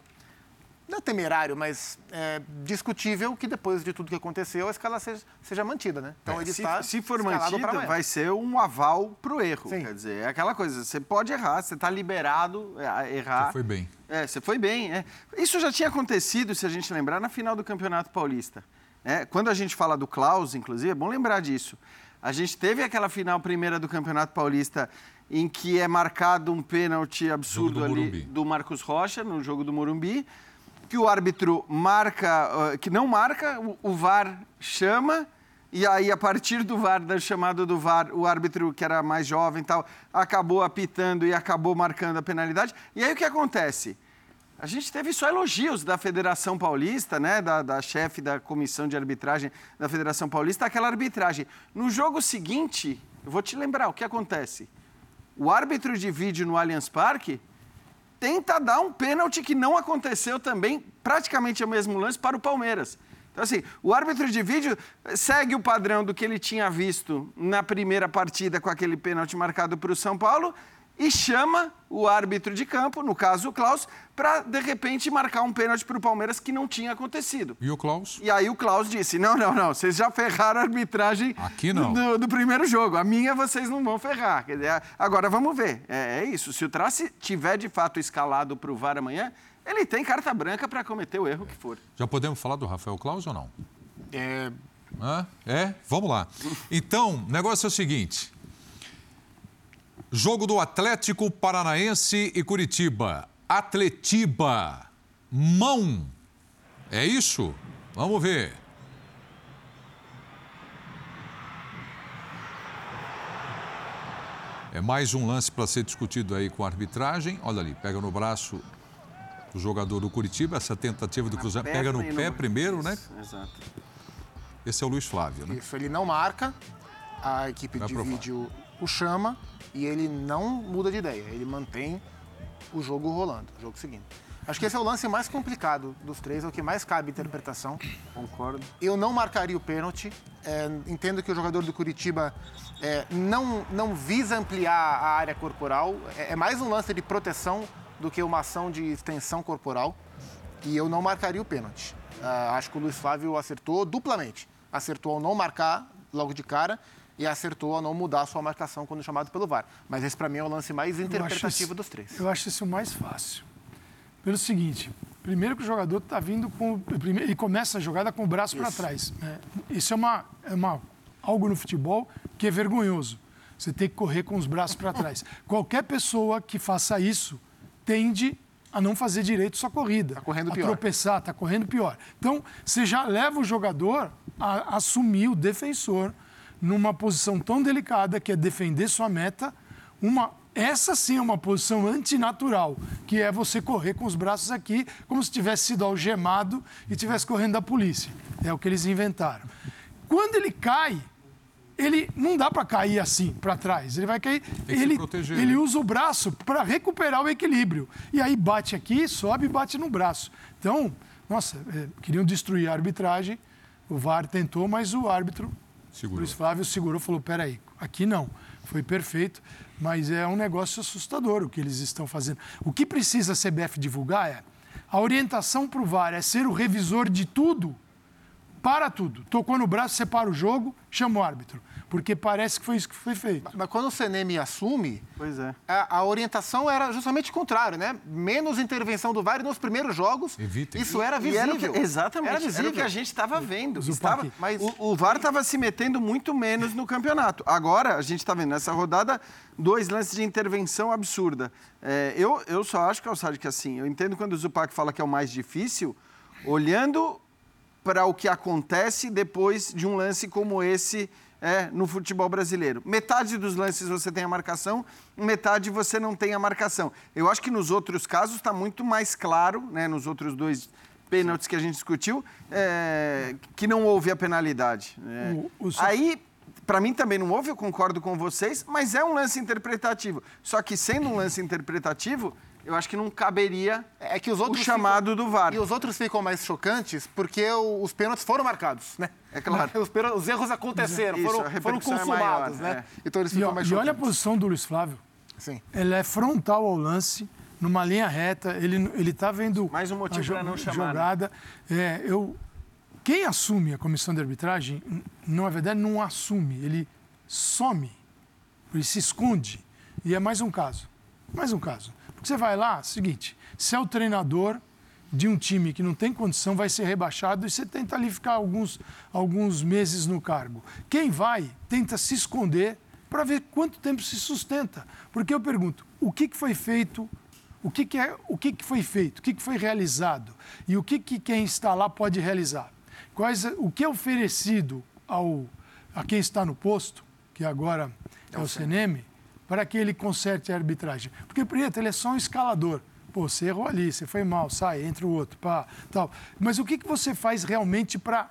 Speaker 3: não é temerário, mas é discutível que depois de tudo que aconteceu a escala seja, seja mantida, né?
Speaker 4: Então é, ele se, está se for mantida, vai ser um aval para o erro. Sim. Quer dizer, é aquela coisa, você pode errar, você está liberado a errar. Você
Speaker 1: foi bem.
Speaker 4: É, você foi bem. É. Isso já tinha acontecido, se a gente lembrar, na final do Campeonato Paulista. É, quando a gente fala do Klaus, inclusive, é bom lembrar disso. A gente teve aquela final primeira do Campeonato Paulista em que é marcado um pênalti absurdo do ali do Marcos Rocha no jogo do Morumbi que o árbitro marca, que não marca, o VAR chama, e aí, a partir do VAR, da chamada do VAR, o árbitro, que era mais jovem e tal, acabou apitando e acabou marcando a penalidade. E aí, o que acontece? A gente teve só elogios da Federação Paulista, né, da, da chefe da comissão de arbitragem da Federação Paulista, aquela arbitragem. No jogo seguinte, eu vou te lembrar o que acontece. O árbitro de vídeo no Allianz Parque tenta dar um pênalti que não aconteceu também, praticamente o mesmo lance, para o Palmeiras. Então, assim, o árbitro de vídeo segue o padrão do que ele tinha visto na primeira partida com aquele pênalti marcado para o São Paulo e chama o árbitro de campo, no caso o Klaus, para de repente marcar um pênalti para o Palmeiras que não tinha acontecido.
Speaker 1: E o Klaus?
Speaker 4: E aí o Klaus disse: não, não, não, vocês já ferraram a arbitragem
Speaker 1: Aqui não.
Speaker 4: Do, do primeiro jogo. A minha vocês não vão ferrar. Agora vamos ver. É, é isso. Se o Trace tiver de fato escalado para o VAR amanhã, ele tem carta branca para cometer o erro que for.
Speaker 1: Já podemos falar do Rafael Klaus ou não?
Speaker 3: É.
Speaker 1: Hã? É? Vamos lá. Então, o negócio é o seguinte. Jogo do Atlético Paranaense e Curitiba. Atletiba. Mão. É isso? Vamos ver. É mais um lance para ser discutido aí com a arbitragem. Olha ali, pega no braço o jogador do Curitiba, essa tentativa do cruzamento. Pega no pé primeiro, né?
Speaker 4: Exato.
Speaker 1: Esse é o Luiz Flávio, né?
Speaker 3: Isso, ele não marca, a equipe
Speaker 1: Vai
Speaker 3: vídeo o chama e ele não muda de ideia. Ele mantém o jogo rolando, o jogo seguindo. Acho que esse é o lance mais complicado dos três, é o que mais cabe interpretação.
Speaker 4: Concordo.
Speaker 3: Eu não marcaria o pênalti. É, entendo que o jogador do Curitiba é, não, não visa ampliar a área corporal. É, é mais um lance de proteção do que uma ação de extensão corporal. E eu não marcaria o pênalti. Ah, acho que o Luiz Flávio acertou duplamente. Acertou ao não marcar logo de cara e acertou ao não mudar a sua marcação quando chamado pelo VAR. Mas esse, para mim, é o lance mais interpretativo
Speaker 5: esse-
Speaker 3: dos três.
Speaker 5: Eu acho isso o mais fácil. Pelo seguinte, primeiro que o jogador está vindo com. Ele começa a jogada com o braço para trás. né? Isso é, uma, é uma, algo no futebol que é vergonhoso. Você tem que correr com os braços para trás. Qualquer pessoa que faça isso tende a não fazer direito sua corrida.
Speaker 3: Tá correndo
Speaker 5: a
Speaker 3: pior.
Speaker 5: tropeçar, está correndo pior. Então, você já leva o jogador a assumir o defensor numa posição tão delicada que é defender sua meta. Uma, essa sim é uma posição antinatural, que é você correr com os braços aqui, como se tivesse sido algemado e estivesse correndo da polícia. É o que eles inventaram. Quando ele cai, ele não dá para cair assim para trás. Ele vai cair. ele,
Speaker 1: proteger,
Speaker 5: ele
Speaker 1: né?
Speaker 5: usa o braço para recuperar o equilíbrio. E aí bate aqui, sobe e bate no braço. Então, nossa, é, queriam destruir a arbitragem. O VAR tentou, mas o árbitro,
Speaker 1: Segurou.
Speaker 5: Luiz Flávio, segurou falou: peraí, aqui não. Foi perfeito, mas é um negócio assustador o que eles estão fazendo. O que precisa a CBF divulgar é a orientação para o VAR é ser o revisor de tudo para tudo. Tocou no braço, separa o jogo, chama o árbitro. Porque parece que foi isso que foi feito.
Speaker 3: Mas quando o CNM assume,
Speaker 4: Pois é.
Speaker 3: a, a orientação era justamente o contrário, né? Menos intervenção do VAR nos primeiros jogos.
Speaker 1: Evitem.
Speaker 3: Isso era
Speaker 4: E
Speaker 3: visível.
Speaker 4: era o que- exatamente.
Speaker 3: Era
Speaker 4: Era,
Speaker 3: visível.
Speaker 4: o que a gente estava vendo. Estava, mas o, o VAR estava se metendo muito menos no campeonato. Agora, a gente está vendo nessa rodada dois lances de intervenção absurda. É, eu, eu só acho, Calçado, que assim, eu entendo quando o Zupac fala que é o mais difícil, olhando para o que acontece depois de um lance como esse é, no futebol brasileiro. Metade dos lances você tem a marcação, metade você não tem a marcação. Eu acho que nos outros casos está muito mais claro, né, nos outros dois pênaltis que a gente discutiu, é, que não houve a penalidade. né.
Speaker 5: O- o
Speaker 4: Aí, para mim também não houve, eu concordo com vocês, mas é um lance interpretativo. Só que sendo um lance interpretativo, eu acho que não caberia
Speaker 3: É que os outros
Speaker 4: o chamado
Speaker 3: ficam-
Speaker 4: do VAR.
Speaker 3: E os outros ficam mais chocantes porque o- os pênaltis foram marcados, né?
Speaker 4: É claro.
Speaker 3: Os, os erros aconteceram,
Speaker 4: Isso,
Speaker 3: foram, foram
Speaker 4: repercussão é
Speaker 3: consumados,
Speaker 4: maior,
Speaker 3: né? Então eles
Speaker 5: E,
Speaker 3: ficam
Speaker 5: ó,
Speaker 3: mais
Speaker 5: e olha a posição do Luiz Flávio.
Speaker 3: Sim.
Speaker 5: Ele é frontal ao lance, numa linha reta. Ele ele tá vendo
Speaker 4: Mais um motivo
Speaker 5: a jo-
Speaker 4: pra não chamar, né?
Speaker 5: jogada. É, eu quem assume a comissão de arbitragem, n- na verdade não assume, ele some, ele se esconde. E é mais um caso, mais um caso. Porque você vai lá, seguinte, se é o treinador de um time que não tem condição, vai ser rebaixado e você tenta ali ficar alguns, alguns meses no cargo. Quem vai, tenta se esconder para ver quanto tempo se sustenta. Porque eu pergunto, o que, que foi feito, o, que, que, é, o que, que foi feito, o que, que foi realizado e o que, que quem está lá pode realizar? Quais, o que é oferecido ao, a quem está no posto, que agora é o CNM, para que ele conserte a arbitragem? Porque, Prieto, ele é só um escalador. Pô, você errou ali, você foi mal, sai, entra o outro, pá, tal. Mas o que, que você faz realmente para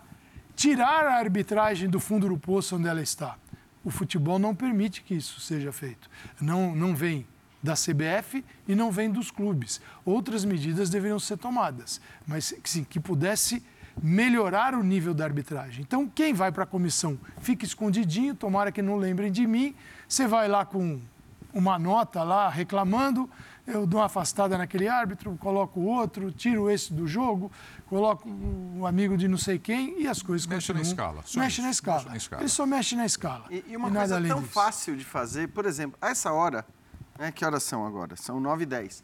Speaker 5: tirar a arbitragem do fundo do poço onde ela está? O futebol não permite que isso seja feito. Não, não vem da CBF e não vem dos clubes. Outras medidas deveriam ser tomadas, mas sim, que pudesse melhorar o nível da arbitragem. Então, quem vai para a comissão fica escondidinho, tomara que não lembrem de mim. Você vai lá com uma nota lá reclamando, eu dou uma afastada naquele árbitro, coloco o outro, tiro esse do jogo, coloco um amigo de não sei quem e as coisas
Speaker 1: Mexe na
Speaker 5: continuam.
Speaker 1: escala, só
Speaker 5: Mexe
Speaker 1: isso,
Speaker 5: na escala.
Speaker 1: mexe na escala.
Speaker 5: Ele só mexe na escala.
Speaker 4: E, e uma
Speaker 5: nada
Speaker 4: coisa tão
Speaker 5: disso.
Speaker 4: fácil de fazer, por exemplo, a essa hora, né, que horas são agora? São 9 e 10.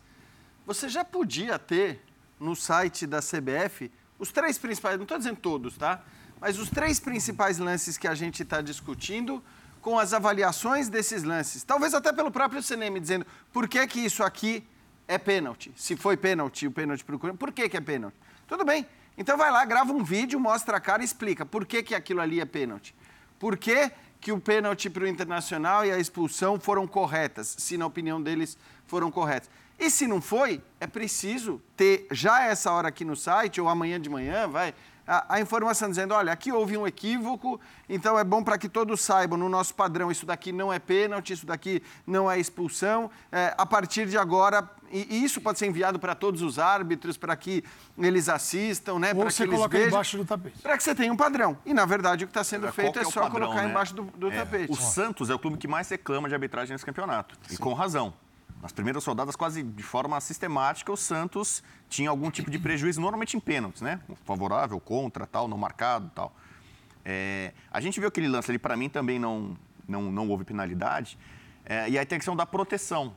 Speaker 4: Você já podia ter no site da CBF os três principais, não estou dizendo todos, tá? Mas os três principais lances que a gente está discutindo com as avaliações desses lances. Talvez até pelo próprio CNM dizendo por que, que isso aqui é pênalti. Se foi pênalti, o pênalti para o Corinthians, por que, que é pênalti? Tudo bem. Então vai lá, grava um vídeo, mostra a cara e explica por que, que aquilo ali é pênalti. Por que, que o pênalti para o Internacional e a expulsão foram corretas, se na opinião deles foram corretas. E se não foi, é preciso ter já essa hora aqui no site, ou amanhã de manhã, vai, a, a informação dizendo, olha, aqui houve um equívoco, então é bom para que todos saibam, no nosso padrão, isso daqui não é pênalti, isso daqui não é expulsão. É, a partir de agora, e, e isso pode ser enviado para todos os árbitros, para que eles assistam, né?
Speaker 5: Ou
Speaker 4: para
Speaker 5: você
Speaker 4: que eles
Speaker 5: coloca
Speaker 4: vejam,
Speaker 5: embaixo do tapete.
Speaker 4: Para que você tenha um padrão. E, na verdade, o que está sendo
Speaker 2: Qual
Speaker 4: feito é,
Speaker 2: o
Speaker 4: só
Speaker 2: padrão,
Speaker 4: colocar
Speaker 2: né?
Speaker 4: embaixo do, do
Speaker 2: É,
Speaker 4: tapete.
Speaker 2: O Santos é o clube que mais reclama de arbitragem nesse campeonato. E com razão. Nas primeiras rodadas, quase de forma sistemática, o Santos tinha algum tipo de prejuízo, normalmente em pênaltis, né? Favorável, contra, tal, não marcado, tal. É, a gente viu aquele lance ali, para mim também não, não, não houve penalidade. É, e aí tem a questão da proteção.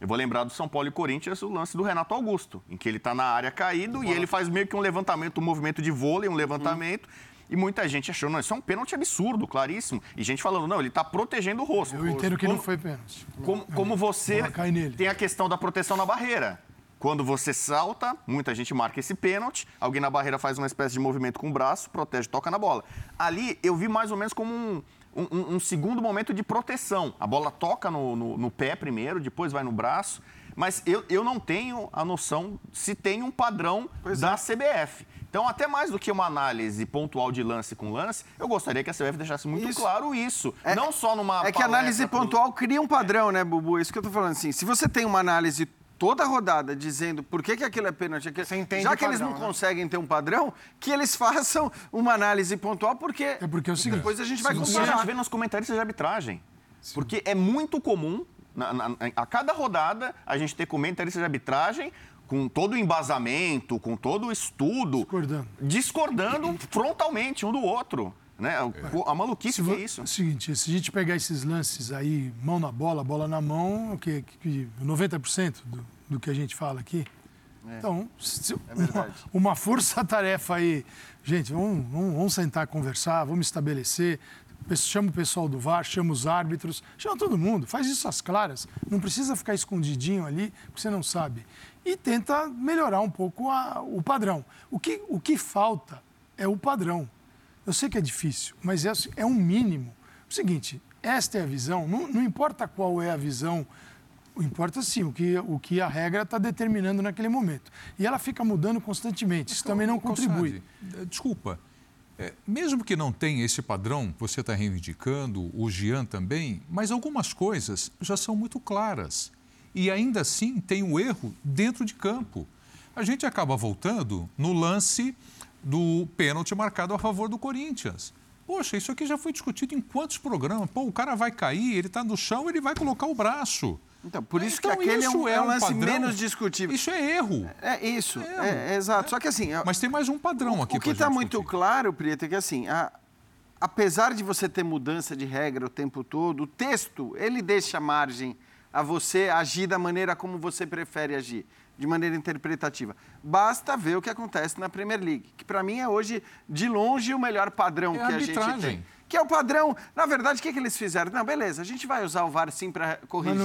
Speaker 2: Eu vou lembrar do São Paulo e Corinthians, o lance do Renato Augusto, em que ele está na área caído e ele faz meio que um levantamento, um movimento de vôlei, um levantamento. E muita gente achou, não, isso é um pênalti absurdo, claríssimo. E gente falando, não, ele está protegendo o rosto.
Speaker 5: Eu entendo que não
Speaker 2: Como-
Speaker 5: foi pênalti.
Speaker 2: como, como você
Speaker 5: Bola cai nele.
Speaker 2: tem a questão da proteção na barreira. Quando você salta, muita gente marca esse pênalti, alguém na barreira faz uma espécie de movimento com o braço, protege, toca na bola. Ali eu vi mais ou menos como um, um- um segundo momento de proteção. A bola toca no, no- no pé primeiro, depois vai no braço. Mas eu, eu não tenho a noção se tem um padrão da CBF. Então, até mais do que uma análise pontual de lance com lance, eu gostaria que a CBF deixasse muito
Speaker 4: Isso.
Speaker 2: claro isso.
Speaker 4: É-
Speaker 2: não só numa.
Speaker 4: É que a análise
Speaker 2: pro-
Speaker 4: pontual cria um padrão, né, Bubu? É isso que eu tô falando assim. Se você tem uma análise toda a rodada dizendo por que, que aquilo é pênalti, aquilo...
Speaker 3: Entende
Speaker 4: já que eles
Speaker 3: padrão,
Speaker 4: não
Speaker 3: né?
Speaker 4: conseguem ter um padrão, que eles façam uma análise pontual, porque,
Speaker 5: É porque é o seguinte,
Speaker 4: depois a gente vai
Speaker 5: se
Speaker 2: E a
Speaker 4: comparar.
Speaker 2: gente vê nos comentaristas de arbitragem. Porque é muito comum, na- na- a cada rodada, a gente ter comentaristas de arbitragem com todo o embasamento, com todo o estudo,
Speaker 5: Discordando.
Speaker 2: discordando frontalmente um do outro. Né? O- A maluquice
Speaker 5: Se
Speaker 2: que
Speaker 5: vo-
Speaker 2: é isso.
Speaker 5: Seguinte, se a gente pegar esses lances aí, mão na bola, bola na mão, o que, que 90% do, do que a gente fala aqui. Então, se- uma, uma força-tarefa aí. Gente, vamos, vamos, vamos sentar, conversar, vamos estabelecer. Chama o pessoal do VAR, chama os árbitros, chama todo mundo, faz isso às claras. Não precisa ficar escondidinho ali, porque você não sabe. E tenta melhorar um pouco a- o padrão. O que, o que falta é o padrão. Eu sei que é difícil, mas é, é um mínimo. O seguinte, esta é a visão, não, não importa qual é a visão, importa sim o que, o que a regra está determinando naquele momento. E ela fica mudando constantemente, isso também não contribui.
Speaker 1: Desculpa. Eh, mesmo que não tenha esse padrão você está reivindicando, o Jean também, mas algumas coisas já são muito claras. E ainda assim tem o erro dentro de campo. A gente acaba voltando no lance do pênalti marcado a favor do Corinthians. Poxa, isso aqui já foi discutido em quantos programas? Pô, o cara vai cair, ele está no chão, ele vai colocar o braço.
Speaker 4: Então, por isso
Speaker 1: Então,
Speaker 4: que aquele é um,
Speaker 1: isso
Speaker 4: é um lance
Speaker 1: padrão.
Speaker 4: menos discutível.
Speaker 1: Isso é erro.
Speaker 4: É isso,
Speaker 1: É,
Speaker 4: é, é exato. Só que assim,
Speaker 1: Mas tem mais um padrão aqui
Speaker 4: o que está
Speaker 1: gente
Speaker 4: muito claro, Prieto, é que assim, a- apesar de você ter mudança de regra o tempo todo, o texto, ele deixa margem a você agir da maneira como você prefere agir, de maneira interpretativa. Basta ver o que acontece na Premier League, que para mim é hoje, de longe, o melhor padrão
Speaker 1: É
Speaker 4: que a gente
Speaker 1: arbitragem.
Speaker 4: tem. Que é o padrão. Na verdade, o que, que eles fizeram? Não, beleza, a gente vai usar o VAR sim para corrigir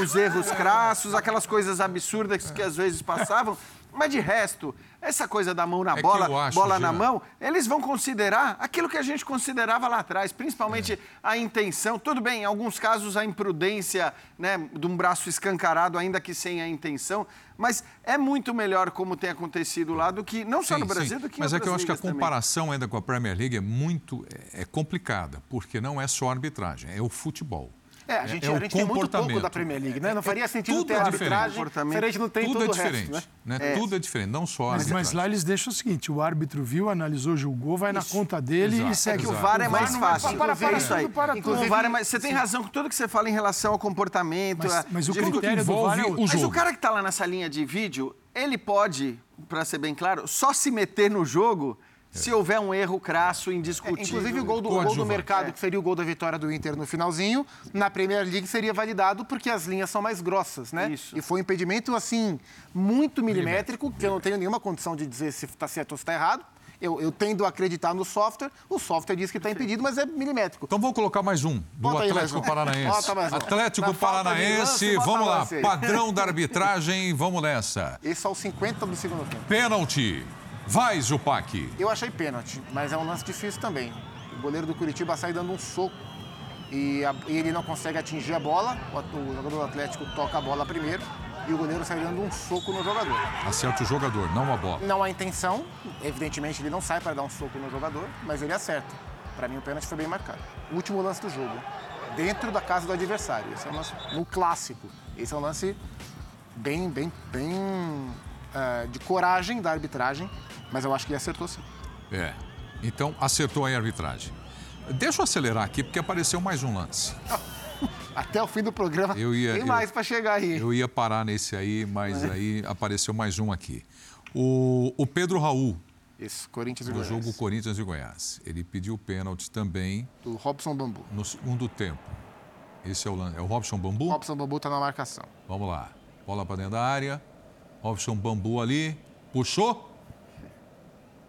Speaker 4: os erros crassos, aquelas coisas absurdas que às vezes passavam. Mas de resto, essa coisa da mão na
Speaker 1: É
Speaker 4: bola,
Speaker 1: acho,
Speaker 4: bola na
Speaker 1: Jean,
Speaker 4: mão, eles vão considerar aquilo que a gente considerava lá atrás, principalmente
Speaker 1: É.
Speaker 4: a intenção. Tudo bem, em alguns casos a imprudência né, de um braço escancarado, ainda que sem a intenção, mas é muito melhor como tem acontecido lá do que, não só
Speaker 1: Sim,
Speaker 4: no Brasil,
Speaker 1: sim.
Speaker 4: do que em
Speaker 1: Mas é que eu acho que a
Speaker 4: ligas também.
Speaker 1: comparação ainda com a Premier League é muito é, é complicada, porque não é só arbitragem, é o futebol.
Speaker 3: É, a gente,
Speaker 1: É
Speaker 3: a gente tem muito pouco da Premier League, né? Não faria sentido
Speaker 1: tudo
Speaker 3: ter
Speaker 1: é
Speaker 3: arbitragem
Speaker 4: diferente.
Speaker 3: se a gente não tem
Speaker 1: Tudo
Speaker 3: todo
Speaker 1: é
Speaker 3: o resto,
Speaker 1: diferente,
Speaker 3: né?
Speaker 1: né? Tudo é diferente, não só a
Speaker 5: Mas,
Speaker 1: arbitragem.
Speaker 5: mas lá eles deixam o seguinte: o árbitro viu, analisou, julgou, vai na conta dele
Speaker 1: Exato,
Speaker 5: e segue.
Speaker 4: É que o. VAR é mais fácil.
Speaker 5: para, para,
Speaker 4: isso aí.
Speaker 5: tudo para
Speaker 4: Inclusive,
Speaker 5: tudo.
Speaker 4: o VAR é mais- você tem razão com tudo que você fala em relação ao comportamento.
Speaker 5: Mas-
Speaker 4: a-
Speaker 5: mas o critério do VAR é
Speaker 1: o
Speaker 4: Mas
Speaker 1: jogo.
Speaker 4: o cara que está lá nessa linha de vídeo, ele pode, para ser bem claro, só se meter no jogo se houver um erro crasso, indiscutível.
Speaker 3: Inclusive, o gol do, o gol do mercado, que seria o gol da vitória do Inter no finalzinho, na Premier League seria validado porque as linhas são mais grossas, né?
Speaker 4: Isso.
Speaker 3: E foi um impedimento, assim, muito milimétrico, que eu não tenho nenhuma condição de dizer se está certo ou se está errado. Eu, eu tendo a acreditar no software, o software diz que está impedido, mas é milimétrico.
Speaker 1: Então vou colocar mais um, do
Speaker 3: Bota
Speaker 1: Atlético
Speaker 3: um.
Speaker 1: Paranaense.
Speaker 3: Bota mais um.
Speaker 1: Atlético
Speaker 3: Na
Speaker 1: Paranaense,
Speaker 3: lance,
Speaker 1: vamos lá, padrão da arbitragem, vamos nessa.
Speaker 3: Esse é o 50 do segundo tempo.
Speaker 1: Pênalti, vai Zupac.
Speaker 3: Eu achei pênalti, mas é um lance difícil também. O goleiro do Curitiba sai dando um soco e, a- e ele não consegue atingir a bola. O, o jogador do Atlético toca a bola primeiro. e o goleiro sai dando um soco no jogador.
Speaker 1: Acerta o jogador, não a bola.
Speaker 3: Não há intenção, evidentemente ele não sai para dar um soco no jogador, mas ele acerta. Para mim o pênalti foi bem marcado. O último lance do jogo, dentro da casa do adversário. Esse é um lance no clássico. Esse é um lance bem, bem, bem uh, de coragem da arbitragem, mas eu acho que acertou sim.
Speaker 1: É. Então acertou a arbitragem. Deixa eu acelerar aqui porque apareceu mais um lance.
Speaker 3: Até o fim do programa
Speaker 1: eu ia,
Speaker 3: tem mais para chegar aí.
Speaker 1: Eu ia parar nesse aí, mas é. aí apareceu mais um aqui. O, o Pedro Raul.
Speaker 3: Isso, Corinthians e
Speaker 1: no
Speaker 3: Goiás.
Speaker 1: jogo Corinthians e Goiás. Ele pediu pênalti também.
Speaker 3: Do Robson Bambu.
Speaker 1: No segundo tempo. Esse é o lance. É o Robson Bambu?
Speaker 3: Robson Bambu está na marcação.
Speaker 1: Vamos lá. Bola para dentro da área. Robson Bambu ali. Puxou.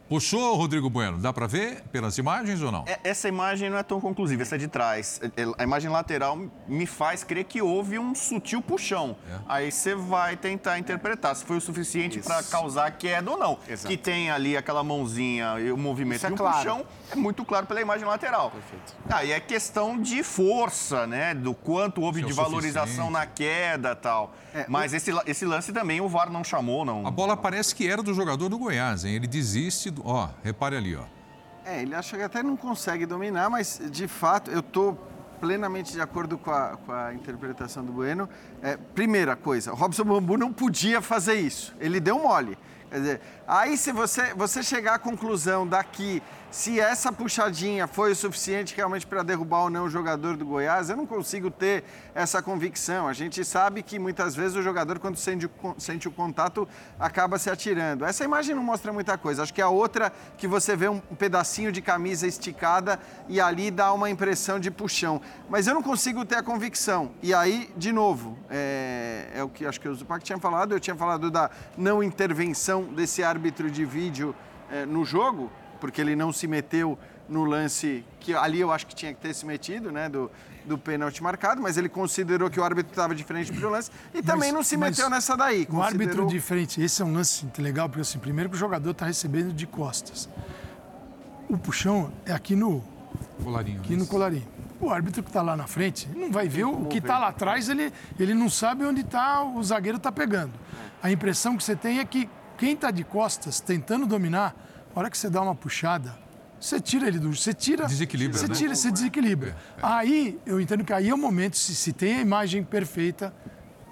Speaker 1: Puxou, Rodrigo Bueno. Dá para ver pelas imagens ou não?
Speaker 2: É, essa imagem não é tão conclusiva, essa é de trás. É, é, a imagem lateral me faz crer que houve um sutil puxão. É. Aí você vai tentar interpretar se foi o suficiente para causar queda ou não. Exato. Que tem ali aquela mãozinha e o movimento Isso de um claro. puxão é muito claro pela imagem lateral. Perfeito. Aí é questão de força, né? Do quanto houve de valorização na queda tal. É, Mas o... esse, esse lance também o VAR não chamou, não.
Speaker 1: A bola parece que era do jogador do Goiás, hein? Ele desiste. Do... Ó, repare ali, ó.
Speaker 4: É, ele acha que até não consegue dominar, mas de fato eu estou plenamente de acordo com a, com a interpretação do Bueno. É, primeira coisa, o Robson Bambu não podia fazer isso. Ele deu mole. Quer dizer, aí se você, você chegar à conclusão daqui se essa puxadinha foi o suficiente realmente para derrubar ou não o jogador do Goiás, eu não consigo ter essa convicção. A gente sabe que muitas vezes o jogador, quando sente, sente o contato, acaba se atirando. Essa imagem não mostra muita coisa. Acho que a outra que você vê um pedacinho de camisa esticada e ali dá uma impressão de puxão. Mas eu não consigo ter a convicção. E aí, de novo, é, é o que acho que o Zupac tinha falado, eu tinha falado da não intervenção desse árbitro de vídeo é, no jogo porque ele não se meteu no lance que ali eu acho que tinha que ter se metido, né, do, do pênalti marcado, mas ele considerou que o árbitro estava diferente para o lance e mas, também não se meteu nessa daí.
Speaker 5: O árbitro diferente, esse é um lance legal, porque assim, primeiro que o jogador está recebendo de costas. O puxão é aqui no
Speaker 1: colarinho.
Speaker 5: Aqui no colarinho. O árbitro que está lá na frente não vai ver o que está lá atrás, ele, ele não sabe onde está o zagueiro está pegando. A impressão que você tem é que quem está de costas tentando dominar a hora que você dá uma puxada, você tira ele do. Você tira.
Speaker 1: Desequilibra.
Speaker 5: Você
Speaker 1: né?
Speaker 5: tira, você desequilibra. É, é. Aí, eu entendo que aí é o momento, se, se tem a imagem perfeita,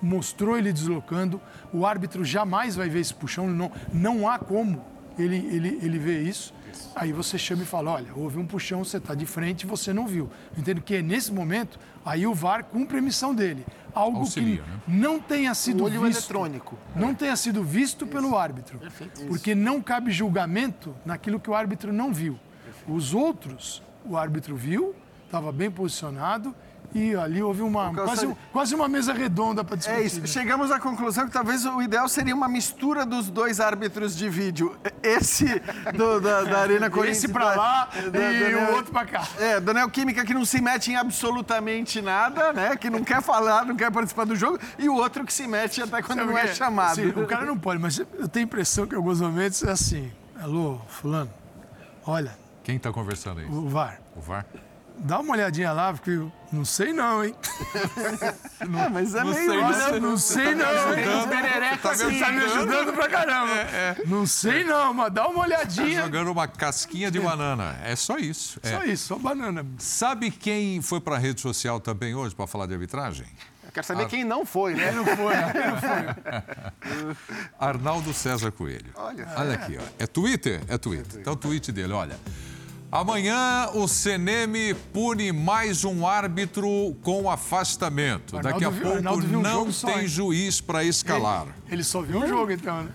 Speaker 5: mostrou ele deslocando, o árbitro jamais vai ver esse puxão, não, não há como ele, ele, ele ver isso. Aí você chama e fala: olha, houve um puxão, você está de frente e você não viu. Eu entendo que é nesse momento, aí o VAR cumpre a missão dele algo Auxilia, que né? não tenha sido
Speaker 3: o olho
Speaker 5: visto,
Speaker 3: eletrônico.
Speaker 5: não tenha sido visto pelo árbitro, Perfeito. porque não cabe julgamento naquilo que o árbitro não viu. Perfeito. Os outros, o árbitro viu, estava bem posicionado e ali houve uma quase, quase uma mesa redonda para discutir.
Speaker 4: É isso. Né? Chegamos à conclusão que talvez o ideal seria uma mistura dos dois árbitros de vídeo. Esse do, da, da Arena Corinthians.
Speaker 5: Esse para lá da, e da, o outro para cá.
Speaker 4: É, da Neoquímica que não se mete em absolutamente nada, né? Que não quer falar, não quer participar do jogo. E o outro que se mete até quando Sabe não é chamado.
Speaker 5: Sim, o cara não pode, mas eu tenho a impressão que em alguns momentos é assim. Alô, fulano, olha...
Speaker 1: Quem está conversando aí?
Speaker 5: O VAR.
Speaker 1: O VAR?
Speaker 5: Dá uma olhadinha lá, porque não sei não, hein?
Speaker 4: não, é, mas é
Speaker 5: não
Speaker 4: meio...
Speaker 5: Sei, Olha, não sei não, hein?
Speaker 4: Tá
Speaker 5: você tá me ajudando pra caramba. É, é. Não sei não, mas dá uma olhadinha.
Speaker 1: Tá jogando uma casquinha de banana. É só isso.
Speaker 5: Só
Speaker 1: é.
Speaker 5: isso, só banana.
Speaker 1: Sabe quem foi pra rede social também hoje para falar de arbitragem?
Speaker 3: Quero saber Ar... quem não foi, né?
Speaker 5: Quem não foi, quem não foi.
Speaker 1: Arnaldo César Coelho. Olha, olha aqui, ó. É Twitter? É Twitter. Então, o tweet dele, olha. Amanhã o CNM pune mais um árbitro com afastamento. Daqui a pouco um não tem juiz para escalar.
Speaker 5: Ele, ele, só viu um jogo, então, né?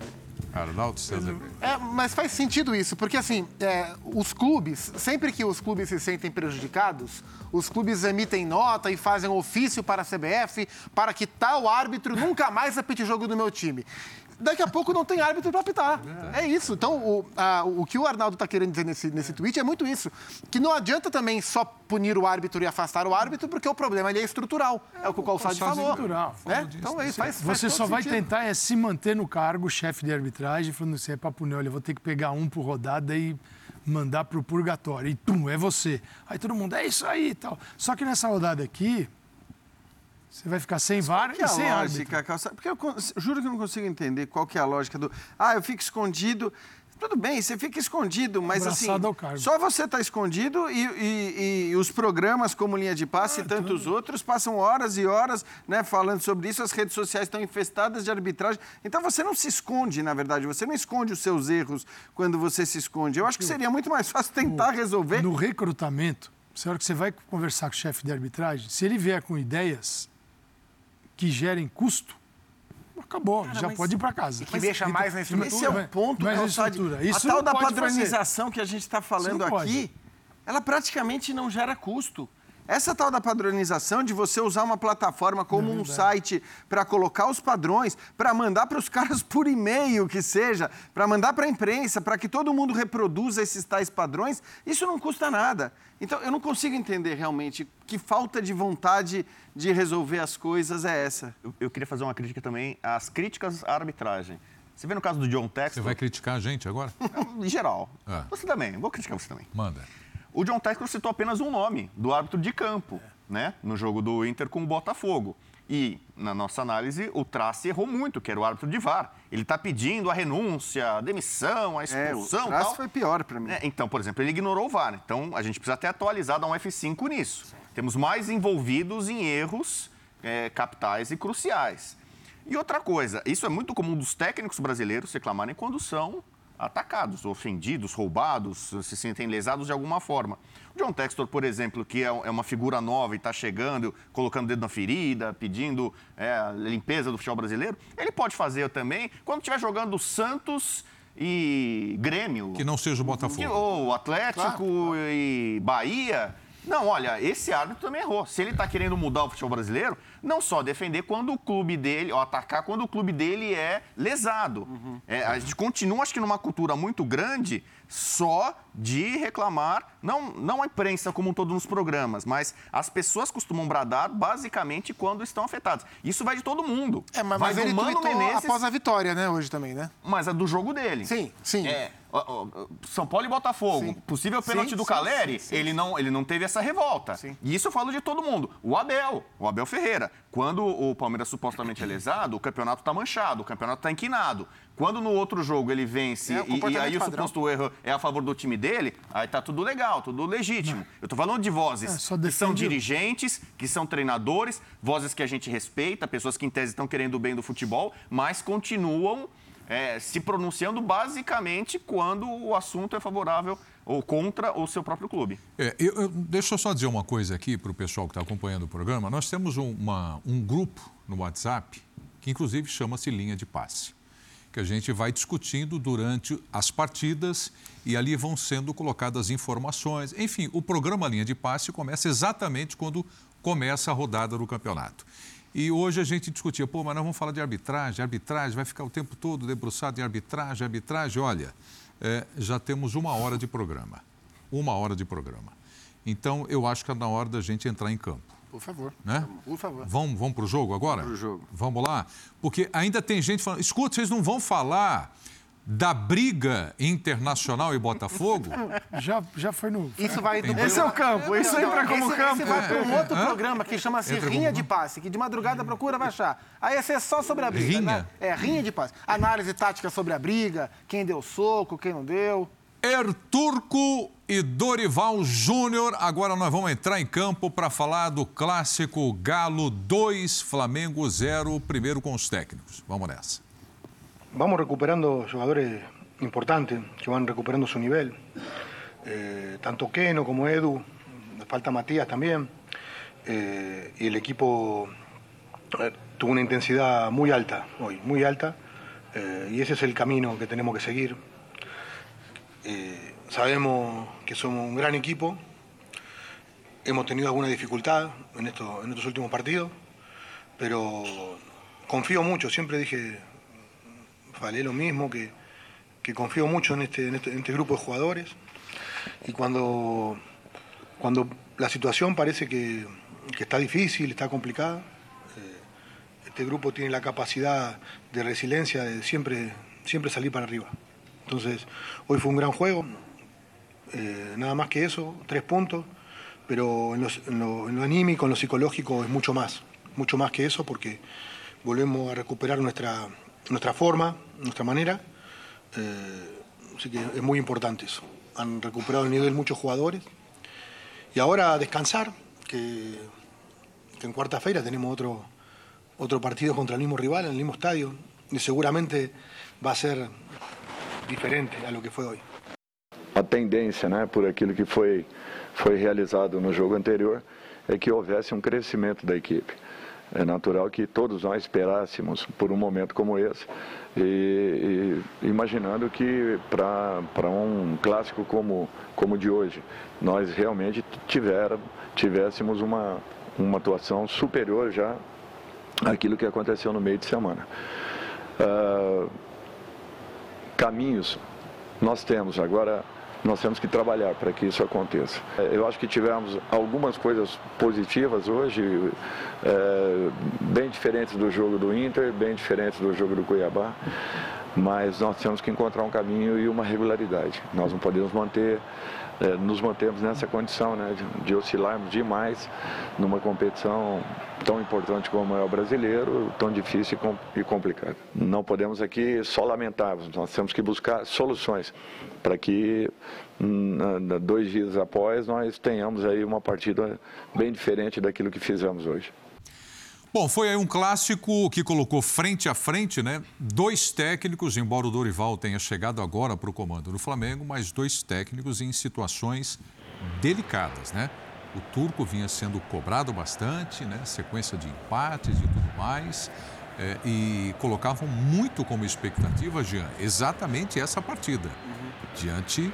Speaker 1: Arnaldo César.
Speaker 3: É, mas faz sentido isso, porque assim, é, os clubes, sempre que os clubes se sentem prejudicados, os clubes emitem nota e fazem ofício para a CBF para que tal árbitro nunca mais apite jogo do meu time daqui a pouco não tem árbitro para apitar. É. é isso. Então, o, a, o que o Arnaldo está querendo dizer nesse, nesse tweet é muito isso. Que não adianta também só punir o árbitro e afastar o árbitro, porque o problema ali é estrutural. É, é o que o Calçado falou. Estrutural. É? Então, é isso. Faz,
Speaker 5: Você
Speaker 3: faz
Speaker 5: só vai
Speaker 3: sentido.
Speaker 5: tentar é se manter no cargo, chefe de arbitragem, falando assim, é para punir, olha, vou ter que pegar um por rodada e mandar para o purgatório. E tum, é você. Aí todo mundo, é isso aí e tal. Só que nessa rodada aqui, Você vai ficar sem VAR e
Speaker 4: a
Speaker 5: sem
Speaker 4: lógica,
Speaker 5: árbitro.
Speaker 4: Calça? Porque eu juro que eu não consigo entender qual que é a lógica do. Ah, eu fico escondido. Tudo bem, você fica escondido, mas assim.
Speaker 5: Abraçado ao cargo.
Speaker 4: Só você está escondido e, e- e os programas como Linha de Passe
Speaker 5: Ah,
Speaker 4: e tantos outros passam horas e horas né, falando sobre isso. As redes sociais estão infestadas de arbitragem. Então você não se esconde, na verdade. Você não esconde os seus erros quando você se esconde. Eu acho que seria muito mais fácil tentar resolver.
Speaker 5: No recrutamento, se a hora que você vai conversar com o chefe de arbitragem, se ele vier com ideias que gerem custo, acabou, já
Speaker 4: mas-
Speaker 5: pode ir para casa.
Speaker 3: que mexa mais na estrutura.
Speaker 4: Esse é o ponto,
Speaker 5: mas a
Speaker 4: Calçade.
Speaker 5: estrutura,
Speaker 4: A
Speaker 5: isso
Speaker 4: tal
Speaker 5: não
Speaker 4: da
Speaker 5: pode fazer.
Speaker 4: padronização que a gente está falando aqui, ela praticamente não gera custo. Essa tal da padronização de você usar uma plataforma como um site para colocar os padrões, para mandar para os caras por e-mail que seja, para mandar para a imprensa, para que todo mundo reproduza esses tais padrões, isso não custa nada. Então eu não consigo entender realmente que falta de vontade de resolver as coisas é essa.
Speaker 2: Eu, eu queria fazer uma crítica também às críticas à arbitragem. Você vê no caso do John
Speaker 1: Você
Speaker 2: Textor,
Speaker 1: vai criticar a gente agora?
Speaker 2: em geral.
Speaker 1: Ah.
Speaker 2: Você também, vou criticar você também.
Speaker 1: Manda.
Speaker 2: O John Textor citou apenas um nome do árbitro de campo, né? No jogo do Inter com o Botafogo. E, na nossa análise, o Trace errou muito, que era o árbitro de VAR. Ele está pedindo a renúncia, a demissão, a
Speaker 4: É, o
Speaker 2: expulsão e
Speaker 4: traço
Speaker 2: tal.
Speaker 4: foi pior para mim.
Speaker 2: É, então, por exemplo, ele ignorou o VAR. Então, a gente precisa até atualizar, dar um F5 nisso. Temos mais envolvidos em erros é, capitais e cruciais. E outra coisa, isso é muito comum dos técnicos brasileiros reclamarem quando são atacados, ofendidos, roubados, se sentem lesados de alguma forma. O John Textor, por exemplo, que é é uma figura nova e está chegando, colocando o dedo na ferida, pedindo é, a limpeza do futebol brasileiro, ele pode fazer também quando estiver jogando Santos e Grêmio.
Speaker 1: Que não seja o
Speaker 2: Que-
Speaker 1: Botafogo.
Speaker 2: Ou Atlético e Bahia. Não, olha, esse árbitro também errou. Se ele está querendo mudar o futebol brasileiro, não só defender quando o clube dele, ou atacar quando o clube dele é lesado. É, a gente continua, acho que, numa cultura muito grande só de reclamar, não, não a imprensa como um todo nos programas, mas as pessoas costumam bradar basicamente quando estão afetadas. Isso vai de todo mundo.
Speaker 3: É, mas,
Speaker 2: vai
Speaker 3: mas ele
Speaker 2: Mano Menezes,
Speaker 3: após a vitória, né, hoje também, né?
Speaker 2: mas é do jogo dele.
Speaker 3: Sim, sim.
Speaker 2: É, São Paulo e Botafogo.
Speaker 3: Sim.
Speaker 2: Possível pênalti
Speaker 3: Sim,
Speaker 2: do
Speaker 3: sim,
Speaker 2: Caleri, ele, não, ele não teve essa revolta. E isso eu falo de todo mundo. O Abel, o Abel Ferreira. Quando o Palmeiras supostamente é lesado, o campeonato está manchado, o campeonato está inquinado. Quando no outro jogo ele vence
Speaker 3: É, o
Speaker 2: e- e, aí o
Speaker 3: padrão.
Speaker 2: suposto erro é a favor do time dele, aí tá tudo legal, tudo legítimo. Eu tô falando de vozes
Speaker 5: É, só
Speaker 2: que são
Speaker 5: o-
Speaker 2: dirigentes, que são treinadores, vozes que a gente respeita, pessoas que em tese estão querendo o bem do futebol, mas continuam é, se pronunciando basicamente quando o assunto é favorável ou contra o seu próprio clube.
Speaker 1: É, eu- eu- deixa eu só dizer uma coisa aqui para o pessoal que está acompanhando o programa. Nós temos um, uma- um grupo no WhatsApp que, inclusive, chama-se Linha de Passe, que a gente vai discutindo durante as partidas e ali vão sendo colocadas informações. Enfim, o programa Linha de Passe começa exatamente quando começa a rodada do campeonato. E hoje a gente discutia, pô, mas nós vamos falar de arbitragem, arbitragem, vai ficar o tempo todo debruçado em arbitragem, arbitragem. Olha, é, já temos uma hora de programa. Uma hora de programa. Então, eu acho que é na hora da gente entrar em campo.
Speaker 3: Por favor.
Speaker 1: Né?
Speaker 3: Por favor.
Speaker 1: Vamos, vamos para o jogo agora?
Speaker 4: Vamos pro jogo.
Speaker 1: Vamos lá? Porque ainda tem gente falando, escuta, vocês não vão falar da briga internacional e Botafogo?
Speaker 5: Já, já foi no.
Speaker 3: Isso vai do
Speaker 4: Esse é o campo, isso entra como
Speaker 3: esse,
Speaker 4: campo.
Speaker 3: Esse vai para um outro
Speaker 1: Hã?
Speaker 3: programa que chama-se Rinha
Speaker 1: como-
Speaker 3: de Passe, que de madrugada procura vai achar. Aí esse é só sobre a briga.
Speaker 1: Rinha?
Speaker 3: né? É, Rinha de Passe. Análise tática sobre a briga, quem deu soco, quem não deu.
Speaker 1: Erturco e Dorival Júnior. Agora nós vamos entrar em campo para falar do clássico Galo 2, Flamengo 0, primeiro com os técnicos. Vamos nessa.
Speaker 7: Vamos recuperando jugadores importantes que van recuperando su nivel. Eh, tanto Keno como Edu, falta Matías también. Eh, y el equipo eh, tuvo una intensidad muy alta hoy, muy alta. Y ese es el camino que tenemos que seguir. Sabemos que somos un gran equipo. Hemos tenido alguna dificultad en, esto- en estos últimos partidos, pero confío mucho. Siempre dije, falé lo mismo, que, que confío mucho en este, en, este, en este grupo de jugadores. Y cuando, cuando la situación parece que, que está difícil, está complicada, eh, este grupo tiene la capacidad de resiliencia de siempre, siempre salir para arriba. Entonces, hoy fue un gran juego, eh, nada más que eso, tres puntos, pero en lo, en lo anímico, en lo psicológico es mucho más. mucho más que eso porque volvemos a recuperar nuestra, nuestra forma, nuestra manera. Eh, así que es muy importante eso. Han recuperado el nivel muchos jugadores. Y ahora descansar, que, en cuarta-feira tenemos otro, outro partido contra o mesmo rival, no mesmo estadio, e seguramente vai ser diferente a lo que foi hoje.
Speaker 8: A tendência, né, por aquilo que foi, foi realizado no jogo anterior, é que houvesse um crescimento da equipe. É natural que todos nós esperássemos por um momento como esse, e, e imaginando que para um clássico como como de hoje, nós realmente tiver, tivéssemos uma, uma atuação superior já àquilo que aconteceu no meio de semana. Uh, caminhos nós temos, agora nós temos que trabalhar para que isso aconteça. Eu acho que tivemos algumas coisas positivas hoje, é, bem diferentes do jogo do Inter, bem diferentes do jogo do Cuiabá, mas nós temos que encontrar um caminho e uma regularidade. Nós não podemos manter é, nos mantemos nessa condição né, de, de, oscilarmos demais numa competição tão importante como é o brasileiro, tão difícil e complicado. Não podemos aqui só lamentar, nós temos que buscar soluções para que dois dias após nós tenhamos aí uma partida bem diferente daquilo que fizemos hoje.
Speaker 1: Bom, foi aí um clássico que colocou frente a frente, né? Dois técnicos, embora o Dorival tenha chegado agora para o comando do Flamengo, mas dois técnicos em situações delicadas, né? O turco vinha sendo cobrado bastante, né? Sequência de empates e tudo mais. É, e colocavam muito como expectativa, Jean, exatamente essa partida. Diante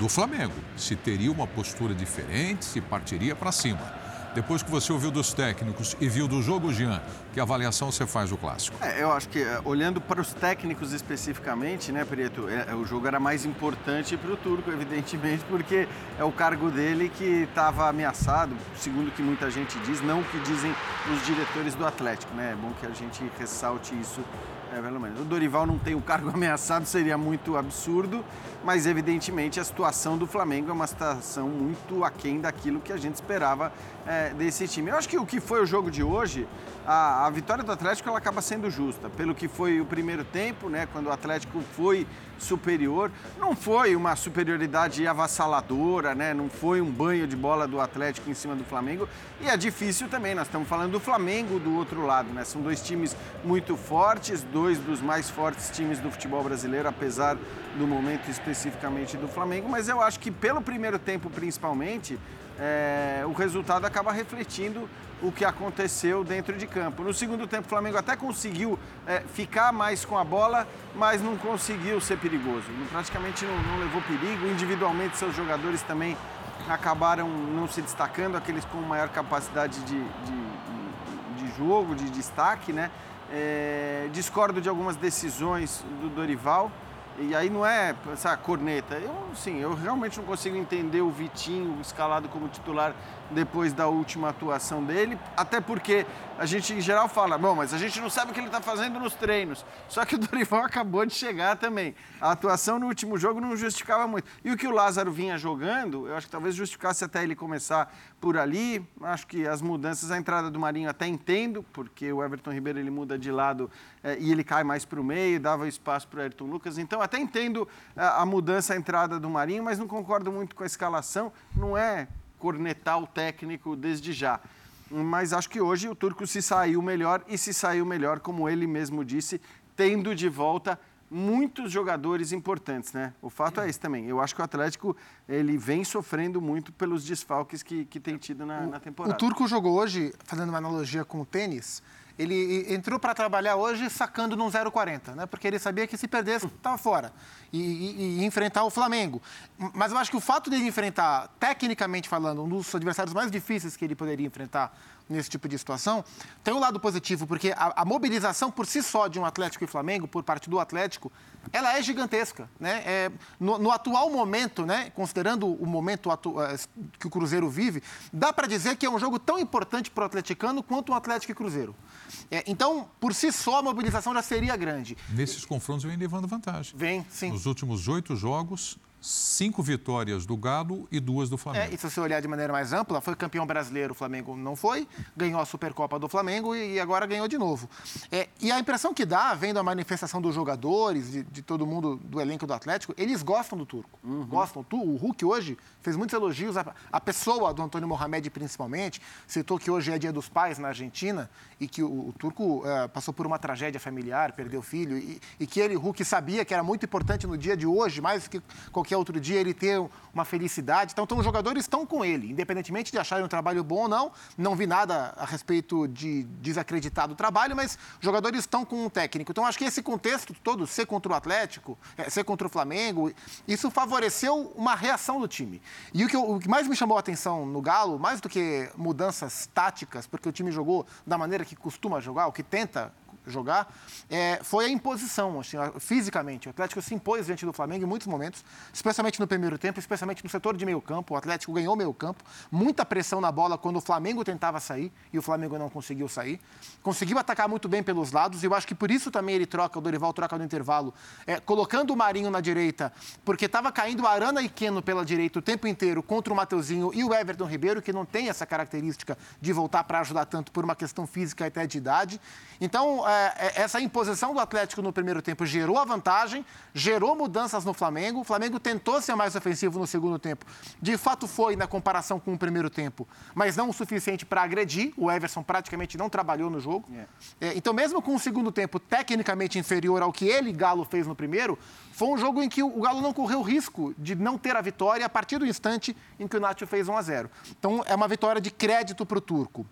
Speaker 1: do Flamengo. Se teria uma postura diferente, se partiria para cima. Depois que você ouviu dos técnicos e viu do jogo, Jean, que avaliação você faz do clássico?
Speaker 4: É, eu acho que, é, olhando para os técnicos especificamente, né, Prieto, é, é o jogo era mais importante para o turco, evidentemente, porque é o cargo dele que estava ameaçado, segundo o que muita gente diz, não o que dizem os diretores do Atlético, né? É bom que a gente ressalte isso é, pelo menos. O Dorival não tem o cargo ameaçado, seria muito absurdo, mas evidentemente a situação do Flamengo é uma situação muito aquém daquilo que a gente esperava é, desse time. Eu acho que o que foi o jogo de hoje, a, a, vitória do Atlético ela acaba sendo justa, pelo que foi o primeiro tempo, né, quando o Atlético foi superior. Não foi uma superioridade avassaladora, né? não foi um banho de bola do Atlético em cima do Flamengo. E é difícil também, nós estamos falando do Flamengo do outro lado. Né? São dois times muito fortes, dois dos mais fortes times do futebol brasileiro, apesar do momento especificamente do Flamengo. Mas eu acho que pelo primeiro tempo, principalmente, é, o resultado acaba refletindo o que aconteceu dentro de campo. No segundo tempo, o Flamengo até conseguiu é, ficar mais com a bola, mas não conseguiu ser perigoso. Praticamente não, não levou perigo. Individualmente, seus jogadores também acabaram não se destacando, aqueles com maior capacidade de, de, de jogo, de destaque, né? É, discordo de algumas decisões do Dorival. E aí não é essa corneta. Eu, sim, eu realmente não consigo entender o Vitinho escalado como titular depois da última atuação dele, até porque a gente em geral fala, bom, mas a gente não sabe o que ele está fazendo nos treinos. Só que o Dorival acabou de chegar também. A atuação no último jogo não justificava muito. E o que o Lázaro vinha jogando, eu acho que talvez justificasse até ele começar por ali. Acho que as mudanças, a entrada do Marinho até entendo, porque o Everton Ribeiro ele muda de lado é, e ele cai mais para o meio, dava espaço para o Ayrton Lucas. Então até entendo eh, a mudança, a entrada do Marinho, mas não concordo muito com a escalação. Não é cornetar o técnico desde já. Mas acho que hoje o Turco se saiu melhor e se saiu melhor, como ele mesmo disse, tendo de volta muitos jogadores importantes, né? O fato é esse também. Eu acho que o Atlético ele vem sofrendo muito pelos desfalques que, que tem tido na, na temporada.
Speaker 3: O Turco jogou hoje, fazendo uma analogia com o tênis, ele entrou para trabalhar hoje sacando num 0,40, né? Porque ele sabia que se perdesse, estava fora. E, e, e, enfrentar o Flamengo. Mas eu acho que o fato dele enfrentar, tecnicamente falando, um dos adversários mais difíceis que ele poderia enfrentar nesse tipo de situação, tem um lado positivo, porque a, a, mobilização por si só de um Atlético e Flamengo, por parte do Atlético, ela é gigantesca. Né? É, no, no, atual momento, né, considerando o momento atu, é, que o Cruzeiro vive, dá para dizer que é um jogo tão importante para o atleticano quanto o Atlético e Cruzeiro. É, então, por si só, a mobilização já seria grande.
Speaker 1: Nesses confrontos vem levando vantagem.
Speaker 3: Vem, sim.
Speaker 1: Nos últimos oito jogos, cinco vitórias do Galo e duas do Flamengo.
Speaker 3: É, e se você olhar de maneira mais ampla, foi campeão brasileiro, o Flamengo não foi, ganhou a Supercopa do Flamengo e, agora ganhou de novo. É, e a impressão que dá, vendo a manifestação dos jogadores, de, de todo mundo do elenco do Atlético, eles gostam do turco. Uhum. Gostam. O Hulk hoje fez muitos elogios à, à pessoa do Antônio Mohamed, principalmente. Citou que hoje é dia dos pais na Argentina e que o, o turco é, passou por uma tragédia familiar, perdeu filho, e, e que ele, Hulk, sabia que era muito importante no dia de hoje, mais do que qualquer qualquer outro dia ele ter uma felicidade. Então, então os jogadores estão com ele, independentemente de acharem um trabalho bom ou não. Não vi nada a respeito de desacreditar do trabalho, mas os jogadores estão com um técnico. Então, acho que esse contexto todo, ser contra o Atlético, é, ser contra o Flamengo, isso favoreceu uma reação do time. E o que, o que mais me chamou a atenção no Galo, mais do que mudanças táticas, porque o time jogou da maneira que costuma jogar, o que tenta jogar, é, foi a imposição, assim, fisicamente. O Atlético se impôs diante do Flamengo em muitos momentos, especialmente no primeiro tempo, especialmente no setor de meio campo. O Atlético ganhou meio campo, muita pressão na bola quando o Flamengo tentava sair e o Flamengo não conseguiu sair. Conseguiu atacar muito bem pelos lados e eu acho que por isso também ele troca, o Dorival troca no intervalo, é, colocando o Marinho na direita, porque estava caindo Arana e Queno pela direita o tempo inteiro contra o Mateuzinho e o Everton Ribeiro, que não tem essa característica de voltar para ajudar tanto por uma questão física e até de idade. Então, é, essa imposição do Atlético no primeiro tempo gerou a vantagem, gerou mudanças no Flamengo. O Flamengo tentou ser mais ofensivo no segundo tempo. De fato, foi na comparação com o primeiro tempo, mas não o suficiente para agredir. O Everson praticamente não trabalhou no jogo. Yeah. É, então, mesmo com o segundo tempo tecnicamente inferior ao que ele, Galo, fez no primeiro, foi um jogo em que o Galo não correu risco de não ter a vitória a partir do instante em que o Nacho fez 1 a 0. Então, é uma vitória de crédito para o turco.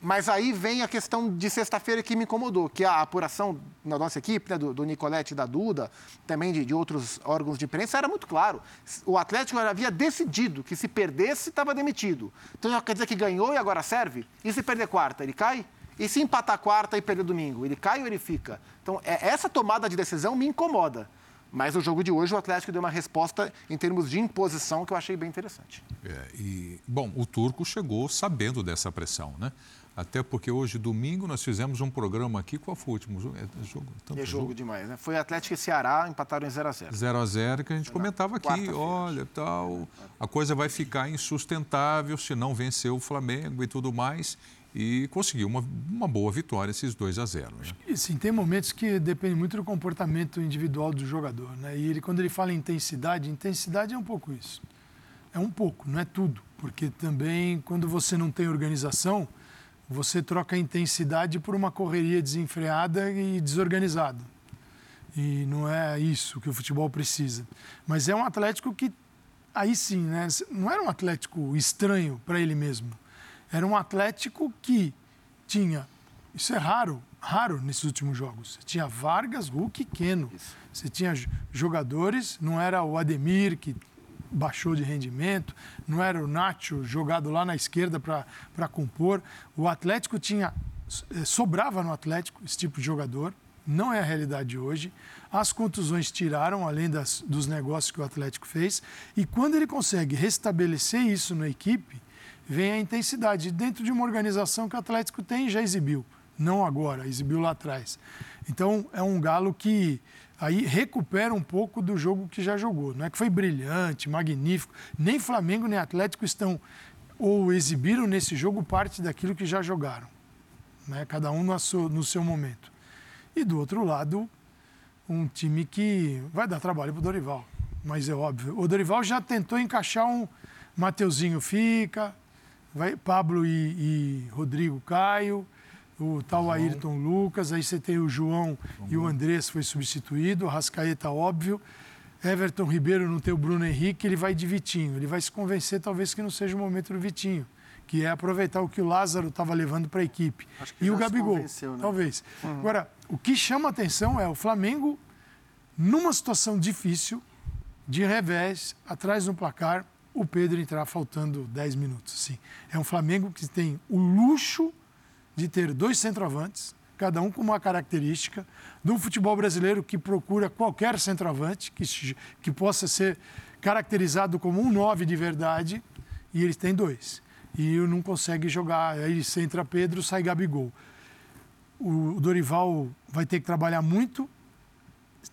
Speaker 3: Mas aí vem a questão de sexta-feira que me incomodou, que a apuração na nossa equipe, né, do, do Nicolete e da Duda, também de, de, outros órgãos de imprensa, era muito claro. O Atlético havia decidido que se perdesse, estava demitido. Então quer dizer que ganhou e agora serve? E se perder quarta, ele cai? E se empatar quarta e perder domingo, ele cai ou ele fica? Então, é, essa tomada de decisão me incomoda. Mas o jogo de hoje, o Atlético deu uma resposta em termos de imposição que eu achei bem interessante.
Speaker 1: É, e, bom, o Turco chegou sabendo dessa pressão, né? Até porque hoje, domingo, nós fizemos um programa aqui. Qual foi o último jogo?
Speaker 3: É jogo, tanto é jogo, jogo demais, né? Foi Atlético e Ceará, empataram em 0x0.
Speaker 1: 0x0, que a gente comentava aqui. Olha, tal, a coisa vai ficar insustentável se não vencer o Flamengo e tudo mais. E conseguiu uma, uma boa vitória, esses 2 a 0
Speaker 5: né? Sim, tem momentos que depende muito do comportamento individual do jogador. Né? E ele, quando ele fala em intensidade, intensidade é um pouco isso. É um pouco, não é tudo. Porque também, quando você não tem organização você troca a intensidade por uma correria desenfreada e desorganizada. E não é isso que o futebol precisa. Mas é um Atlético que, aí sim, né? não era um Atlético estranho para ele mesmo. Era um Atlético que tinha. Isso é raro, raro nesses últimos jogos. Você tinha Vargas, Hulk e Keno. Você tinha jogadores, não era o Ademir, que baixou de rendimento, não era o Nacho jogado lá na esquerda para compor. O Atlético tinha. Eh, sobrava no Atlético esse tipo de jogador, não é a realidade hoje. As contusões tiraram, além das, dos negócios que o Atlético fez. E quando ele consegue restabelecer isso na equipe, vem a intensidade. Dentro de uma organização que o Atlético tem, já exibiu. Não agora, exibiu lá atrás. Então, é um galo que aí recupera um pouco do jogo que já jogou. Não é que foi brilhante, magnífico. Nem Flamengo nem Atlético estão ou exibiram nesse jogo parte daquilo que já jogaram. Né? Cada um no seu, no seu momento. E do outro lado, um time que vai dar trabalho para o Dorival. Mas é óbvio. O Dorival já tentou encaixar um Mateuzinho fica, vai, Pablo e, e Rodrigo Caio o tal Ayrton Lucas, aí você tem o João e o Andrés foi substituído, o Rascaeta, óbvio. Everton Ribeiro não tem o Bruno Henrique, ele vai de Vitinho. Ele vai se convencer, talvez, que não seja o momento do Vitinho, que é aproveitar o que o Lázaro estava levando para a equipe. E o Gabigol, né? talvez. Uhum. Agora, o que chama atenção é o Flamengo, numa situação difícil, de revés, atrás no placar, o Pedro entrar faltando 10 minutos. Assim. É um Flamengo que tem o luxo de ter dois centroavantes, cada um com uma característica, um futebol brasileiro que procura qualquer centroavante que, que possa ser caracterizado como um nove de verdade, e eles têm dois. E não consegue jogar, aí entra Pedro, sai Gabigol. O Dorival vai ter que trabalhar muito,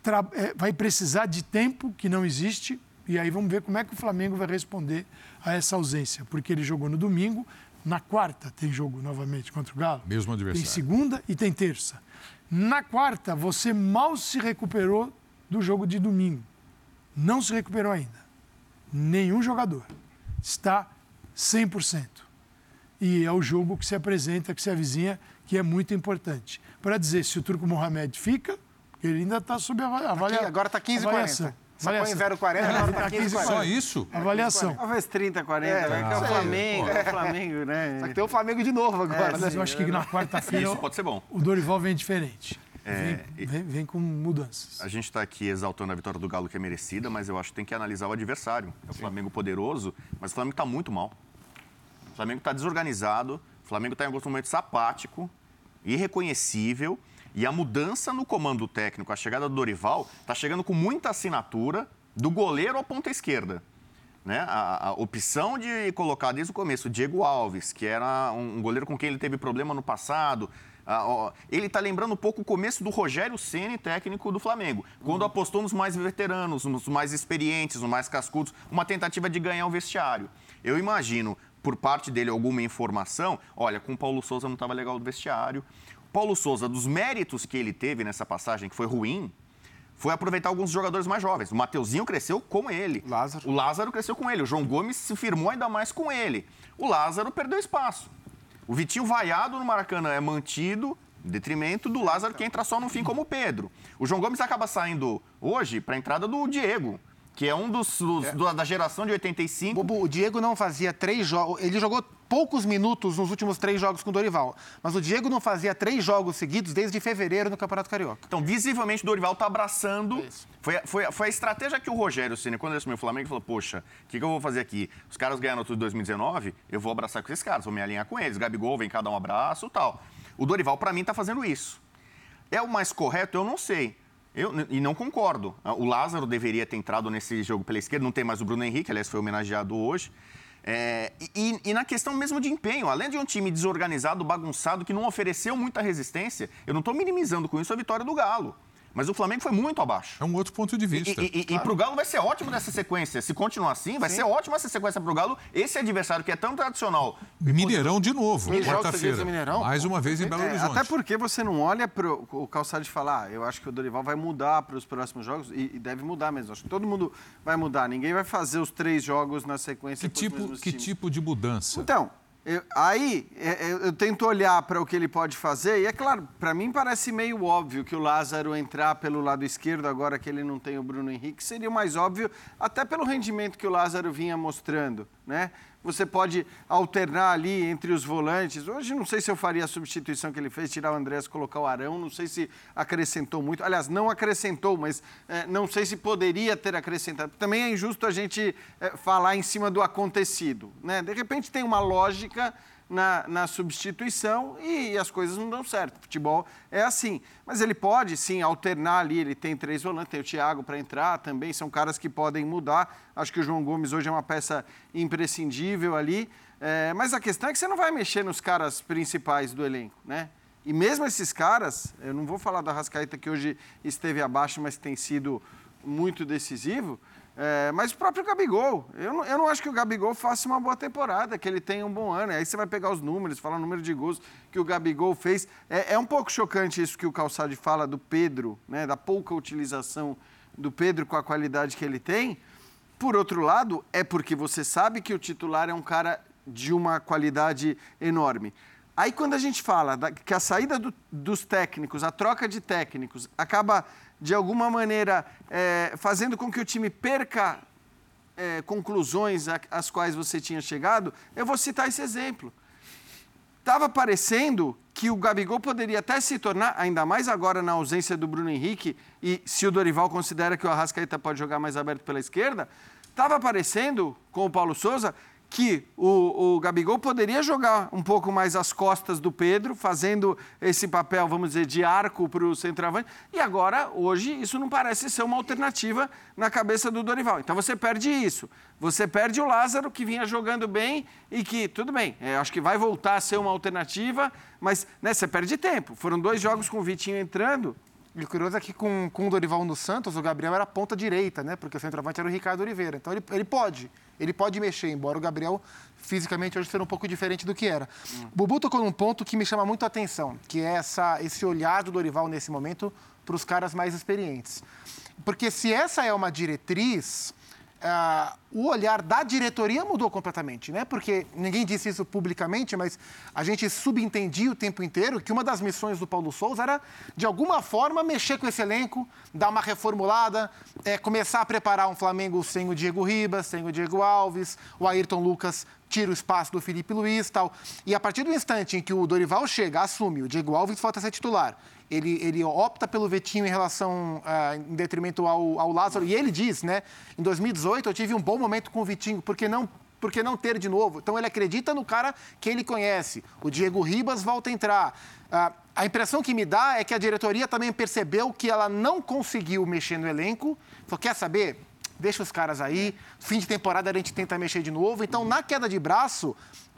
Speaker 5: tra é, vai precisar de tempo que não existe, E aí vamos ver como é que o Flamengo vai responder a essa ausência, porque ele jogou no domingo, na quarta tem jogo novamente contra o Galo.
Speaker 1: Mesmo adversário.
Speaker 5: Tem segunda e tem terça. Na quarta, você mal se recuperou do jogo de domingo. Não se recuperou ainda. Nenhum jogador está 100%. E é o jogo que se apresenta, que se avizinha, que é muito importante. Para dizer se o Turco Mohamed fica, ele ainda está sob avaliação.
Speaker 3: agora está 15 40. Você põe 0,40, agora está 15 40.
Speaker 1: Só isso?
Speaker 5: Avaliação.
Speaker 4: Talvez 30, 40, é, né? Que é o Flamengo, é o Flamengo, né?
Speaker 3: Só que tem o Flamengo de novo agora,
Speaker 5: É,
Speaker 3: né?
Speaker 5: mas eu acho que na quarta-feira
Speaker 2: Isso pode ser bom.
Speaker 5: o Dorival vem diferente.
Speaker 2: É,
Speaker 5: vem, vem- vem com mudanças.
Speaker 2: A gente está aqui exaltando a vitória do Galo, que é merecida, mas eu acho que tem que analisar o adversário. É o Flamengo poderoso, mas o Flamengo está muito mal. O Flamengo está desorganizado, o Flamengo está em alguns momentos apático, irreconhecível, e a mudança no comando técnico, a chegada do Dorival, está chegando com muita assinatura do goleiro à ponta esquerda. Né? A, a opção de colocar desde o começo o Diego Alves, que era um, um goleiro com quem ele teve problema no passado. ele está lembrando um pouco o começo do Rogério Ceni, técnico do Flamengo, quando apostou nos mais veteranos, nos mais experientes, nos mais cascudos, uma tentativa de ganhar o vestiário. Eu imagino, por parte dele, alguma informação. Olha, com o Paulo Souza não estava legal o vestiário. Paulo Souza, dos méritos que ele teve nessa passagem, que foi ruim, foi aproveitar alguns jogadores mais jovens. O Mateuzinho cresceu com ele.
Speaker 3: Lázaro.
Speaker 2: O Lázaro cresceu com ele. O João Gomes se firmou ainda mais com ele. O Lázaro perdeu espaço. O Vitinho vaiado no Maracanã é mantido em detrimento do Lázaro que entra só no fim como o Pedro. O João Gomes acaba saindo hoje para a entrada do Diego, que é um dos, dos- do- da geração de 85.
Speaker 3: Bobo, o Diego não fazia três jogos. Ele jogou poucos minutos nos últimos três jogos com o Dorival. Mas o Diego não fazia três jogos seguidos desde fevereiro no Campeonato Carioca.
Speaker 2: Então, visivelmente, o Dorival está abraçando.
Speaker 3: Isso.
Speaker 2: Foi, a- foi, foi a estratégia que o Rogério Ceni, quando ele assumiu o Flamengo, falou: Poxa, o que, que eu vou fazer aqui? Os caras ganharam tudo em 2019, eu vou abraçar com esses caras, vou me alinhar com eles. Gabigol, vem cá dar um abraço tal. O Dorival, para mim, está fazendo isso. É o mais correto? Eu não sei. Eu, e não concordo. O Lázaro deveria ter entrado nesse jogo pela esquerda, não tem mais o Bruno Henrique, aliás, foi homenageado hoje. É, e, e na questão mesmo de empenho, além de um time desorganizado, bagunçado, que não ofereceu muita resistência, eu não estou minimizando com isso a vitória do Galo. Mas o Flamengo foi muito abaixo.
Speaker 1: É um outro ponto de
Speaker 2: E,
Speaker 1: vista.
Speaker 2: e, e, pro Galo vai ser ótimo nessa sequência. Se continuar assim, vai ser ótimo essa sequência pro Galo. Esse adversário que é tão tradicional.
Speaker 1: Mineirão de novo, quarta-feira. Mais uma vez em Belo
Speaker 4: É,
Speaker 1: Horizonte.
Speaker 4: até porque você não olha para o Calçado e fala, ah, eu acho que o Dorival vai mudar para os próximos jogos, e, e deve mudar mesmo. Acho que todo mundo vai mudar. Ninguém vai fazer os três jogos na sequência
Speaker 1: Que tipo, que
Speaker 4: times.
Speaker 1: tipo de mudança?
Speaker 4: Então, eu- aí é, eu, eu tento olhar para o que ele pode fazer, e é claro, para mim parece meio óbvio que o Lázaro entrar pelo lado esquerdo, agora que ele não tem o Bruno Henrique, seria mais óbvio, até pelo rendimento que o Lázaro vinha mostrando, né? Você pode alternar ali entre os volantes. Hoje não sei se eu faria a substituição que ele fez, tirar o Andrés, colocar o Arão. Não sei se acrescentou muito. Aliás, não acrescentou, mas eh, não sei se poderia ter acrescentado. Também é injusto a gente eh, falar em cima do acontecido. Né? De repente tem uma lógica na, na substituição e as coisas não dão certo. Futebol é assim. Mas ele pode, sim, alternar ali. Ele tem três volantes, tem o Thiago para entrar também. São caras que podem mudar. Acho que o João Gomes hoje é uma peça imprescindível ali. É, mas a questão é que você não vai mexer nos caras principais do elenco, né? E mesmo esses caras, eu não vou falar da Rascaeta que hoje esteve abaixo, mas tem sido muito decisivo, é, mas o próprio Gabigol. Eu não, eu não acho que o Gabigol faça uma boa temporada, que ele tenha um bom ano. Aí você vai pegar os números, falar o número de gols que o Gabigol fez. É, é um pouco chocante isso que o Calçade fala do Pedro, né, da pouca utilização do Pedro com a qualidade que ele tem. Por outro lado, é porque você sabe que o titular é um cara de uma qualidade enorme. Aí, quando a gente fala da- que a saída do- dos técnicos, a troca de técnicos, acaba, de alguma maneira, eh, fazendo com que o time perca eh, conclusões às quais você tinha chegado, eu vou citar esse exemplo. Estava parecendo que o Gabigol poderia até se tornar, ainda mais agora na ausência do Bruno Henrique, e se o Dorival considera que o Arrascaeta pode jogar mais aberto pela esquerda, estava parecendo, com o Paulo Souza, que o, o Gabigol poderia jogar um pouco mais às costas do Pedro, fazendo esse papel, vamos dizer, de arco para o centroavante. E agora, hoje, isso não parece ser uma alternativa na cabeça do Dorival. Então você perde isso. Você perde o Lázaro, que vinha jogando bem e que, tudo bem, é, acho que vai voltar a ser uma alternativa, mas né, você perde tempo. Foram dois jogos com o Vitinho entrando
Speaker 3: E o curioso é que com, com o Dorival no Santos, o Gabriel era ponta direita, né? Porque o centroavante era o Ricardo Oliveira. Então ele, ele pode, ele pode mexer, embora o Gabriel fisicamente hoje seja um pouco diferente do que era. Hum. Bubu tocou num ponto que me chama muito a atenção, que é essa, esse olhar do Dorival nesse momento para os caras mais experientes. Porque se essa é uma diretriz, uh, o olhar da diretoria mudou completamente, né? Porque ninguém disse isso publicamente, mas a gente subentendia o tempo inteiro que uma das missões do Paulo Souza era, de alguma forma, mexer com esse elenco, dar uma reformulada, é, começar a preparar um Flamengo sem o Diego Ribas, sem o Diego Alves, o Ayrton Lucas tira o espaço do Felipe Luiz tal. E a partir do instante em que o Dorival chega, assume, o Diego Alves volta a ser titular, ele, ele opta pelo Vetinho em relação, uh, em detrimento ao, ao Lázaro. E ele diz, né? Em 2018 eu tive um bom momento com o Vitinho, porque não por que não ter de novo? Então ele acredita no cara que ele conhece. O Diego Ribas volta a entrar. Uh, a impressão que me dá é que a diretoria também percebeu que ela não conseguiu mexer no elenco. Falou, quer saber? Deixa os caras aí. Fim de temporada a gente tenta mexer de novo. Então, na queda de braço,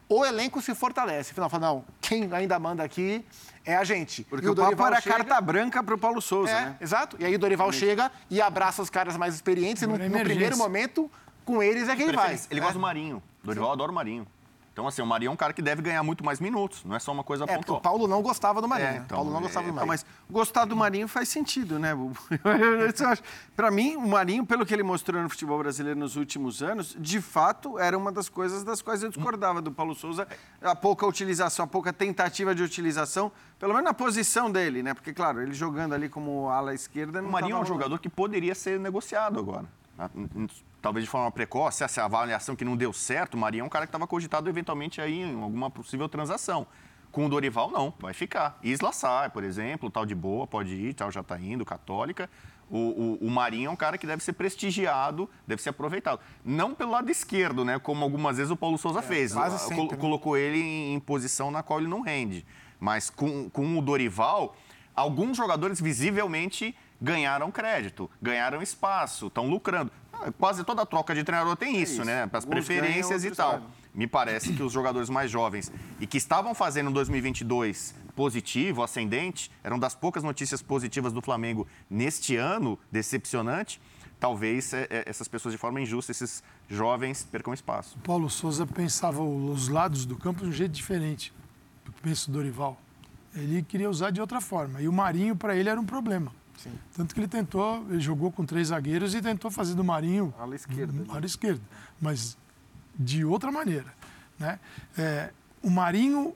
Speaker 3: o elenco se fortalece. Afinal, fala, não, quem ainda manda aqui é a gente.
Speaker 4: Porque o, o Dorival era chega... carta branca para o Paulo Souza, é, né?
Speaker 3: Exato. E aí o Dorival chega e abraça os caras mais experientes e no, no primeiro momento, com eles é que ele vai.
Speaker 2: Ele
Speaker 3: é.
Speaker 2: gosta do Marinho. Dorival Sim. adora o Marinho. Então, assim, o Marinho é um cara que deve ganhar muito mais minutos, não é só uma coisa
Speaker 3: é,
Speaker 2: pontual.
Speaker 3: o Paulo não gostava do Marinho. É, então, Paulo não gostava é, do Marinho.
Speaker 4: Mas gostar do Marinho faz sentido, né, Para mim, o Marinho, pelo que ele mostrou no futebol brasileiro nos últimos anos, de fato, era uma das coisas das quais eu discordava do Paulo Souza. A pouca utilização, a pouca tentativa de utilização, pelo menos na posição dele, né? Porque, claro, ele jogando ali como ala esquerda...
Speaker 2: o Marinho é um jogador que poderia ser negociado agora talvez de forma precoce, essa avaliação que não deu certo, o Marinho é um cara que estava cogitado eventualmente aí em alguma possível transação. Com o Dorival, não, vai ficar. Isla sai, por exemplo, tal de boa, pode ir, tal já está indo, católica. O, o, o, Marinho é um cara que deve ser prestigiado, deve ser aproveitado. Não pelo lado esquerdo, né? Como algumas vezes o Paulo Souza é, fez. Sempre, Col né? Colocou ele em, em, posição na qual ele não rende. Mas com, com o Dorival, alguns jogadores visivelmente ganharam crédito, ganharam espaço, estão lucrando. Quase toda troca de treinador tem isso, é isso. né? Para as preferências ganham, e tal. Me parece que os jogadores mais jovens e que estavam fazendo 2022 positivo, ascendente, eram das poucas notícias positivas do Flamengo neste ano, decepcionante. Talvez é, é, essas pessoas, de forma injusta, esses jovens percam espaço.
Speaker 5: Paulo Souza pensava os lados do campo de um jeito diferente do que pensa o Dorival. Ele queria usar de outra forma. E o Marinho, para ele, era um problema. Sim. Tanto que ele tentou, ele jogou com três zagueiros e tentou fazer do Marinho.
Speaker 4: Ala esquerda. Né?
Speaker 5: Ala esquerda. Mas de outra maneira. Né? É, o Marinho,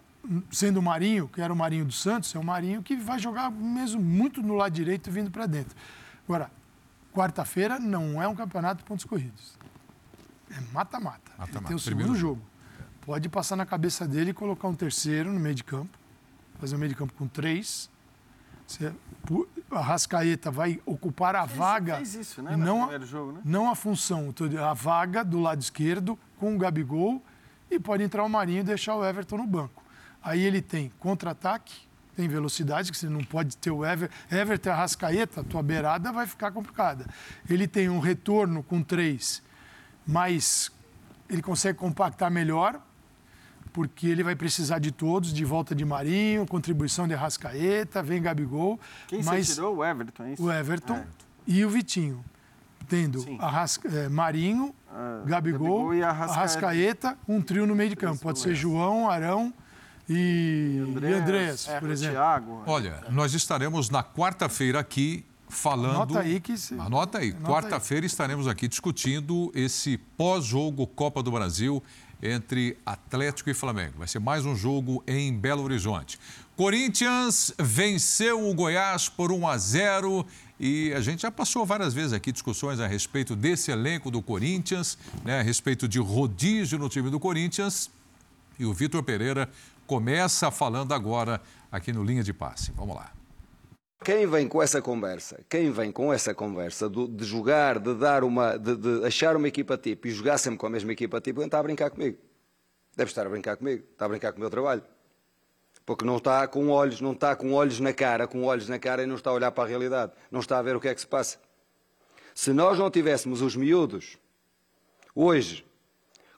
Speaker 5: sendo o Marinho, que era o Marinho do Santos, é o Marinho que vai jogar mesmo muito no lado direito vindo para dentro. Agora, quarta-feira não é um campeonato de pontos corridos. É mata-mata. Tem o segundo Primeiro. jogo. Pode passar na cabeça dele e colocar um terceiro no meio de campo. Fazer um meio de campo com três. Você a Rascaeta vai ocupar a vaga.
Speaker 4: Fez isso, né?
Speaker 5: Não, a, jogo, né? não a função, a vaga do lado esquerdo com o Gabigol e pode entrar o Marinho e deixar o Everton no banco. Aí ele tem contra-ataque, tem velocidade, que você não pode ter o Everton. Everton e a Rascaeta, a tua beirada vai ficar complicada. Ele tem um retorno com três, mas ele consegue compactar melhor, porque ele vai precisar de todos, de volta de Marinho, contribuição de Rascaeta, vem Gabigol.
Speaker 4: Quem mas você tirou? O Everton, é isso?
Speaker 5: O Everton é. e o Vitinho. Tendo é, Marinho, ah, Gabigol, Gabigol, e Arrascaeta. Arrascaeta, um trio no meio de campo. Pode ser João, Arão e Andréas, e Andréas é, por exemplo. Thiago.
Speaker 1: Olha, nós estaremos na quarta-feira aqui falando.
Speaker 5: Anota aí que se...
Speaker 1: Anota aí. Quarta-feira estaremos aqui discutindo esse pós-jogo Copa do Brasil entre Atlético e Flamengo. Vai ser mais um jogo em Belo Horizonte. Corinthians venceu o Goiás por 1 a 0 e a gente já passou várias vezes aqui discussões a respeito desse elenco do Corinthians, né, a respeito de rodízio no time do Corinthians. E o Vitor Pereira começa falando agora aqui no Linha de Passe. Vamos lá.
Speaker 9: Quem vem com essa conversa, quem vem com essa conversa de, de jogar, de dar uma, de, de, achar uma equipa tipo e jogar sempre com a mesma equipa tipo, está a brincar comigo. Deve estar a brincar comigo, está a brincar com o meu trabalho. Porque não está com olhos, não está com olhos na cara, com olhos na cara e não está a olhar para a realidade, não está a ver o que é que se passa. Se nós não tivéssemos os miúdos, hoje,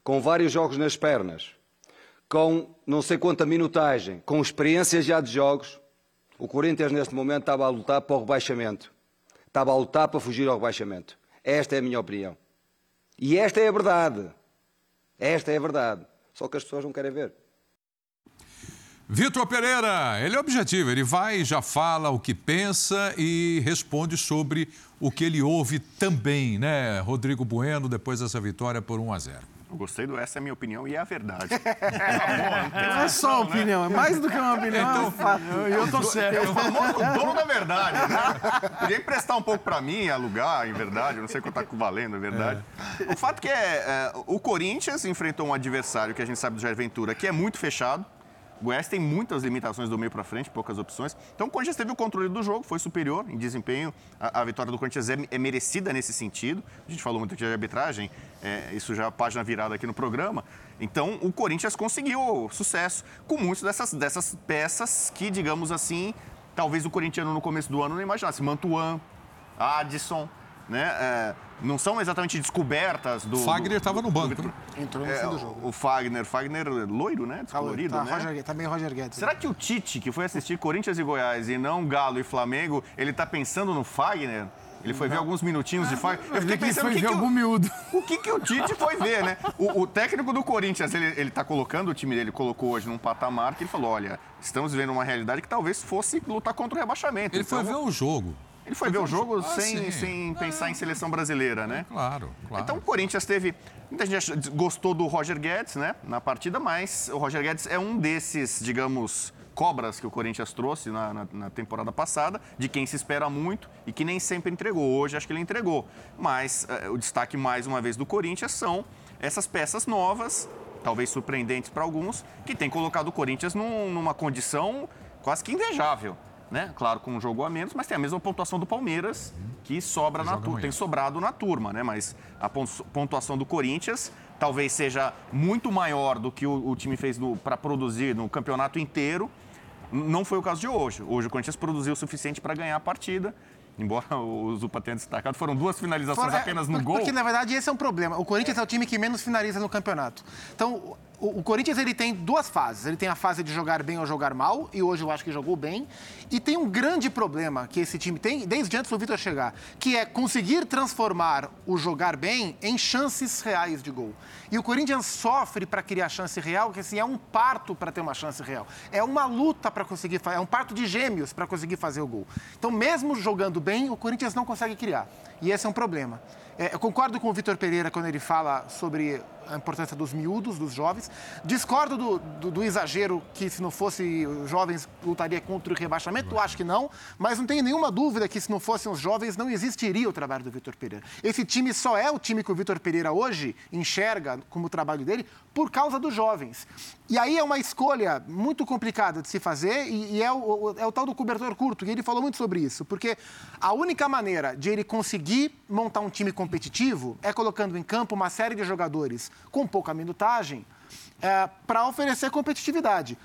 Speaker 9: com vários jogos nas pernas, com não sei quanta minutagem, com experiências já de jogos, O Corinthians, neste momento, estava a lutar para o rebaixamento. Estava a lutar para fugir ao rebaixamento. Esta é a minha opinião. E esta é a verdade. Esta é a verdade. Só que as pessoas não querem ver.
Speaker 1: Vitor Pereira, ele é objetivo, ele vai, já fala o que pensa e responde sobre o que ele ouve também, né? Rodrigo Bueno, depois dessa vitória por 1 a 0.
Speaker 2: Eu gostei do essa é a minha opinião e é a verdade.
Speaker 4: Não é só opinião, é mais do que uma opinião, é um fato.
Speaker 5: E eu tô certo.
Speaker 2: É o famoso dono da verdade, né? Podia emprestar um pouco para mim, alugar, em verdade, eu não sei quanto tá valendo, é verdade. O fato que é, é, o Corinthians enfrentou um adversário que a gente sabe do Jair Ventura, que é muito fechado, o Goiás tem muitas limitações do meio para frente, poucas opções. Então o Corinthians teve o controle do jogo, foi superior em desempenho. A, a vitória do Corinthians é, é, merecida nesse sentido. A gente falou muito aqui de arbitragem, é, isso já é página virada aqui no programa. Então o Corinthians conseguiu sucesso com muitas dessas, dessas peças que, digamos assim, talvez o corintiano no começo do ano não imaginasse. Mantuan, Adson, né? É, não são exatamente descobertas do.
Speaker 1: Fagner estava no banco. Né?
Speaker 3: Entrou no é, fim do jogo.
Speaker 2: O Fagner, Fagner loiro, né? Descolorido,
Speaker 3: tá,
Speaker 2: né?
Speaker 3: Roger, também Roger Guedes.
Speaker 2: Será que o Tite, que foi assistir Corinthians e Goiás e não Galo e Flamengo, ele tá pensando no Fagner? Ele foi não. ver alguns minutinhos de Fagner.
Speaker 5: Eu fiquei pensando foi que ver que algum o, miúdo.
Speaker 2: O que, que o Tite foi ver, né? O, o técnico do Corinthians, ele, ele tá colocando o time dele, colocou hoje num patamar que ele falou: olha, estamos vivendo uma realidade que talvez fosse lutar contra o rebaixamento.
Speaker 1: Ele então, foi ver o jogo.
Speaker 2: Ele foi ver o jogo ah, sem, sem pensar em seleção brasileira, né?
Speaker 1: Claro, claro.
Speaker 2: Então o Corinthians teve. Muita gente gostou do Roger Guedes, né? Na partida, mas o Roger Guedes é um desses, digamos, cobras que o Corinthians trouxe na, na, na, temporada passada, de quem se espera muito e que nem sempre entregou. Hoje acho que ele entregou. Mas uh, o destaque, mais uma vez, do Corinthians são essas peças novas, talvez surpreendentes para alguns, que têm colocado o Corinthians num, numa condição quase que invejável né? Claro, com um jogo a menos, mas tem a mesma pontuação do Palmeiras, que sobra na turma, tem sobrado na turma, né? Mas a pontuação do Corinthians talvez seja muito maior do que o, o time fez para produzir no campeonato inteiro. Não foi o caso de hoje. Hoje o Corinthians produziu o suficiente para ganhar a partida. Embora o Zupa tenha destacado, foram duas finalizações apenas no
Speaker 3: porque,
Speaker 2: gol.
Speaker 3: Porque, na verdade, esse é um problema. O Corinthians é o time que menos finaliza no campeonato. Então, o, Corinthians ele tem duas fases. Ele tem a fase de jogar bem ou jogar mal, e hoje eu acho que jogou bem. E tem um grande problema que esse time tem, desde antes do Vitor chegar, que é conseguir transformar o jogar bem em chances reais de gol. E o Corinthians sofre para criar chance real, que assim, é um parto para ter uma chance real. É uma luta para conseguir é um parto de gêmeos para conseguir fazer o gol. Então, mesmo jogando bem, o Corinthians não consegue criar. E esse é um problema. É, eu concordo com o Vitor Pereira quando ele fala sobre a importância dos miúdos, dos jovens. Discordo do, do, do, exagero que, se não fosse os jovens, lutaria contra o rebaixamento. Acho que não. Mas não tenho nenhuma dúvida que, se não fossem os jovens, não existiria o trabalho do Vitor Pereira. Esse time só é o time que o Vitor Pereira hoje enxerga como trabalho dele por causa dos jovens. E aí é uma escolha muito complicada de se fazer e, e é, o, é o tal do cobertor curto. E ele falou muito sobre isso. Porque a única maneira de ele conseguir montar um time competitivo é colocando em campo uma série de jogadores com pouca minutagem, é, para oferecer competitividade.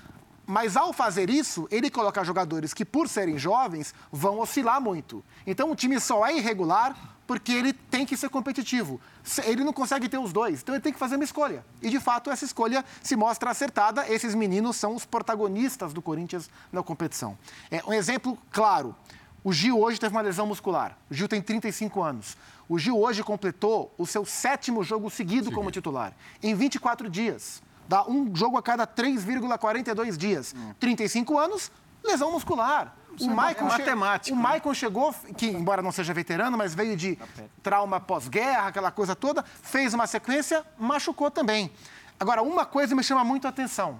Speaker 3: Mas ao fazer isso, ele coloca jogadores que, por serem jovens, vão oscilar muito. Então o time só é irregular porque ele tem que ser competitivo. Ele não consegue ter os dois, então ele tem que fazer uma escolha. E de fato, essa escolha se mostra acertada. Esses meninos são os protagonistas do Corinthians na competição. É um exemplo claro. O Gil hoje teve uma lesão muscular. O Gil tem 35 anos. O Gil hoje completou o seu sétimo jogo seguido como titular, em 24 dias. Dá um jogo a cada 3,42 dias. Hum. 35 anos, lesão muscular. o Maicon, é che... o né? Maicon chegou, que embora não seja veterano, mas veio de trauma pós-guerra, aquela coisa toda, fez uma sequência, machucou também. Agora, uma coisa me chama muito a atenção,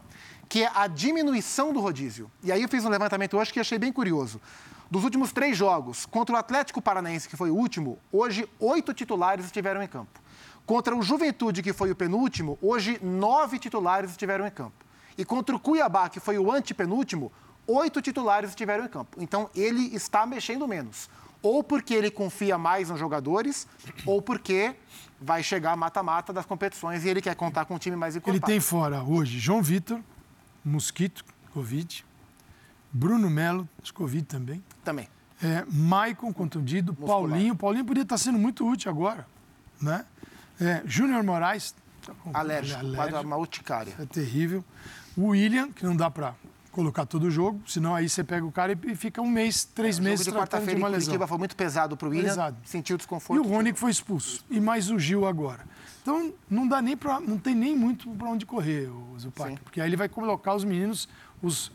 Speaker 3: que é a diminuição do rodízio. E aí eu fiz um levantamento hoje que achei bem curioso. Dos últimos três jogos, contra o Atlético Paranaense, que foi o último, hoje oito titulares estiveram em campo. Contra o Juventude, que foi o penúltimo, hoje nove titulares estiveram em campo. E contra o Cuiabá, que foi o antepenúltimo, oito titulares estiveram em campo. Então ele está mexendo menos. Ou porque ele confia mais nos jogadores, ou porque vai chegar mata-mata das competições e ele quer contar com um time mais encorpado.
Speaker 5: Ele tem fora hoje João Vitor, Mosquito, Covid, Bruno Melo, Covid também.
Speaker 3: Também.
Speaker 5: É, Maicon contundido, Muscular. Paulinho. Paulinho podia estar sendo muito útil agora, né? É, Júnior Moraes.
Speaker 3: Tá com, alérgico, alérgico. uma urticária.
Speaker 5: É terrível. O William, que não dá para colocar todo o jogo, senão aí você pega o cara e fica um mês, três
Speaker 3: É, o
Speaker 5: meses
Speaker 3: de
Speaker 5: tratando de uma lesão.
Speaker 3: Curitiba foi muito pesado para o William,
Speaker 5: Pesado.
Speaker 3: sentiu desconforto.
Speaker 5: E o Rony que foi expulso. E mais o Gil agora. Então, não dá nem pra, não tem nem muito para onde correr, o Zupac. Porque aí ele vai colocar os meninos, os,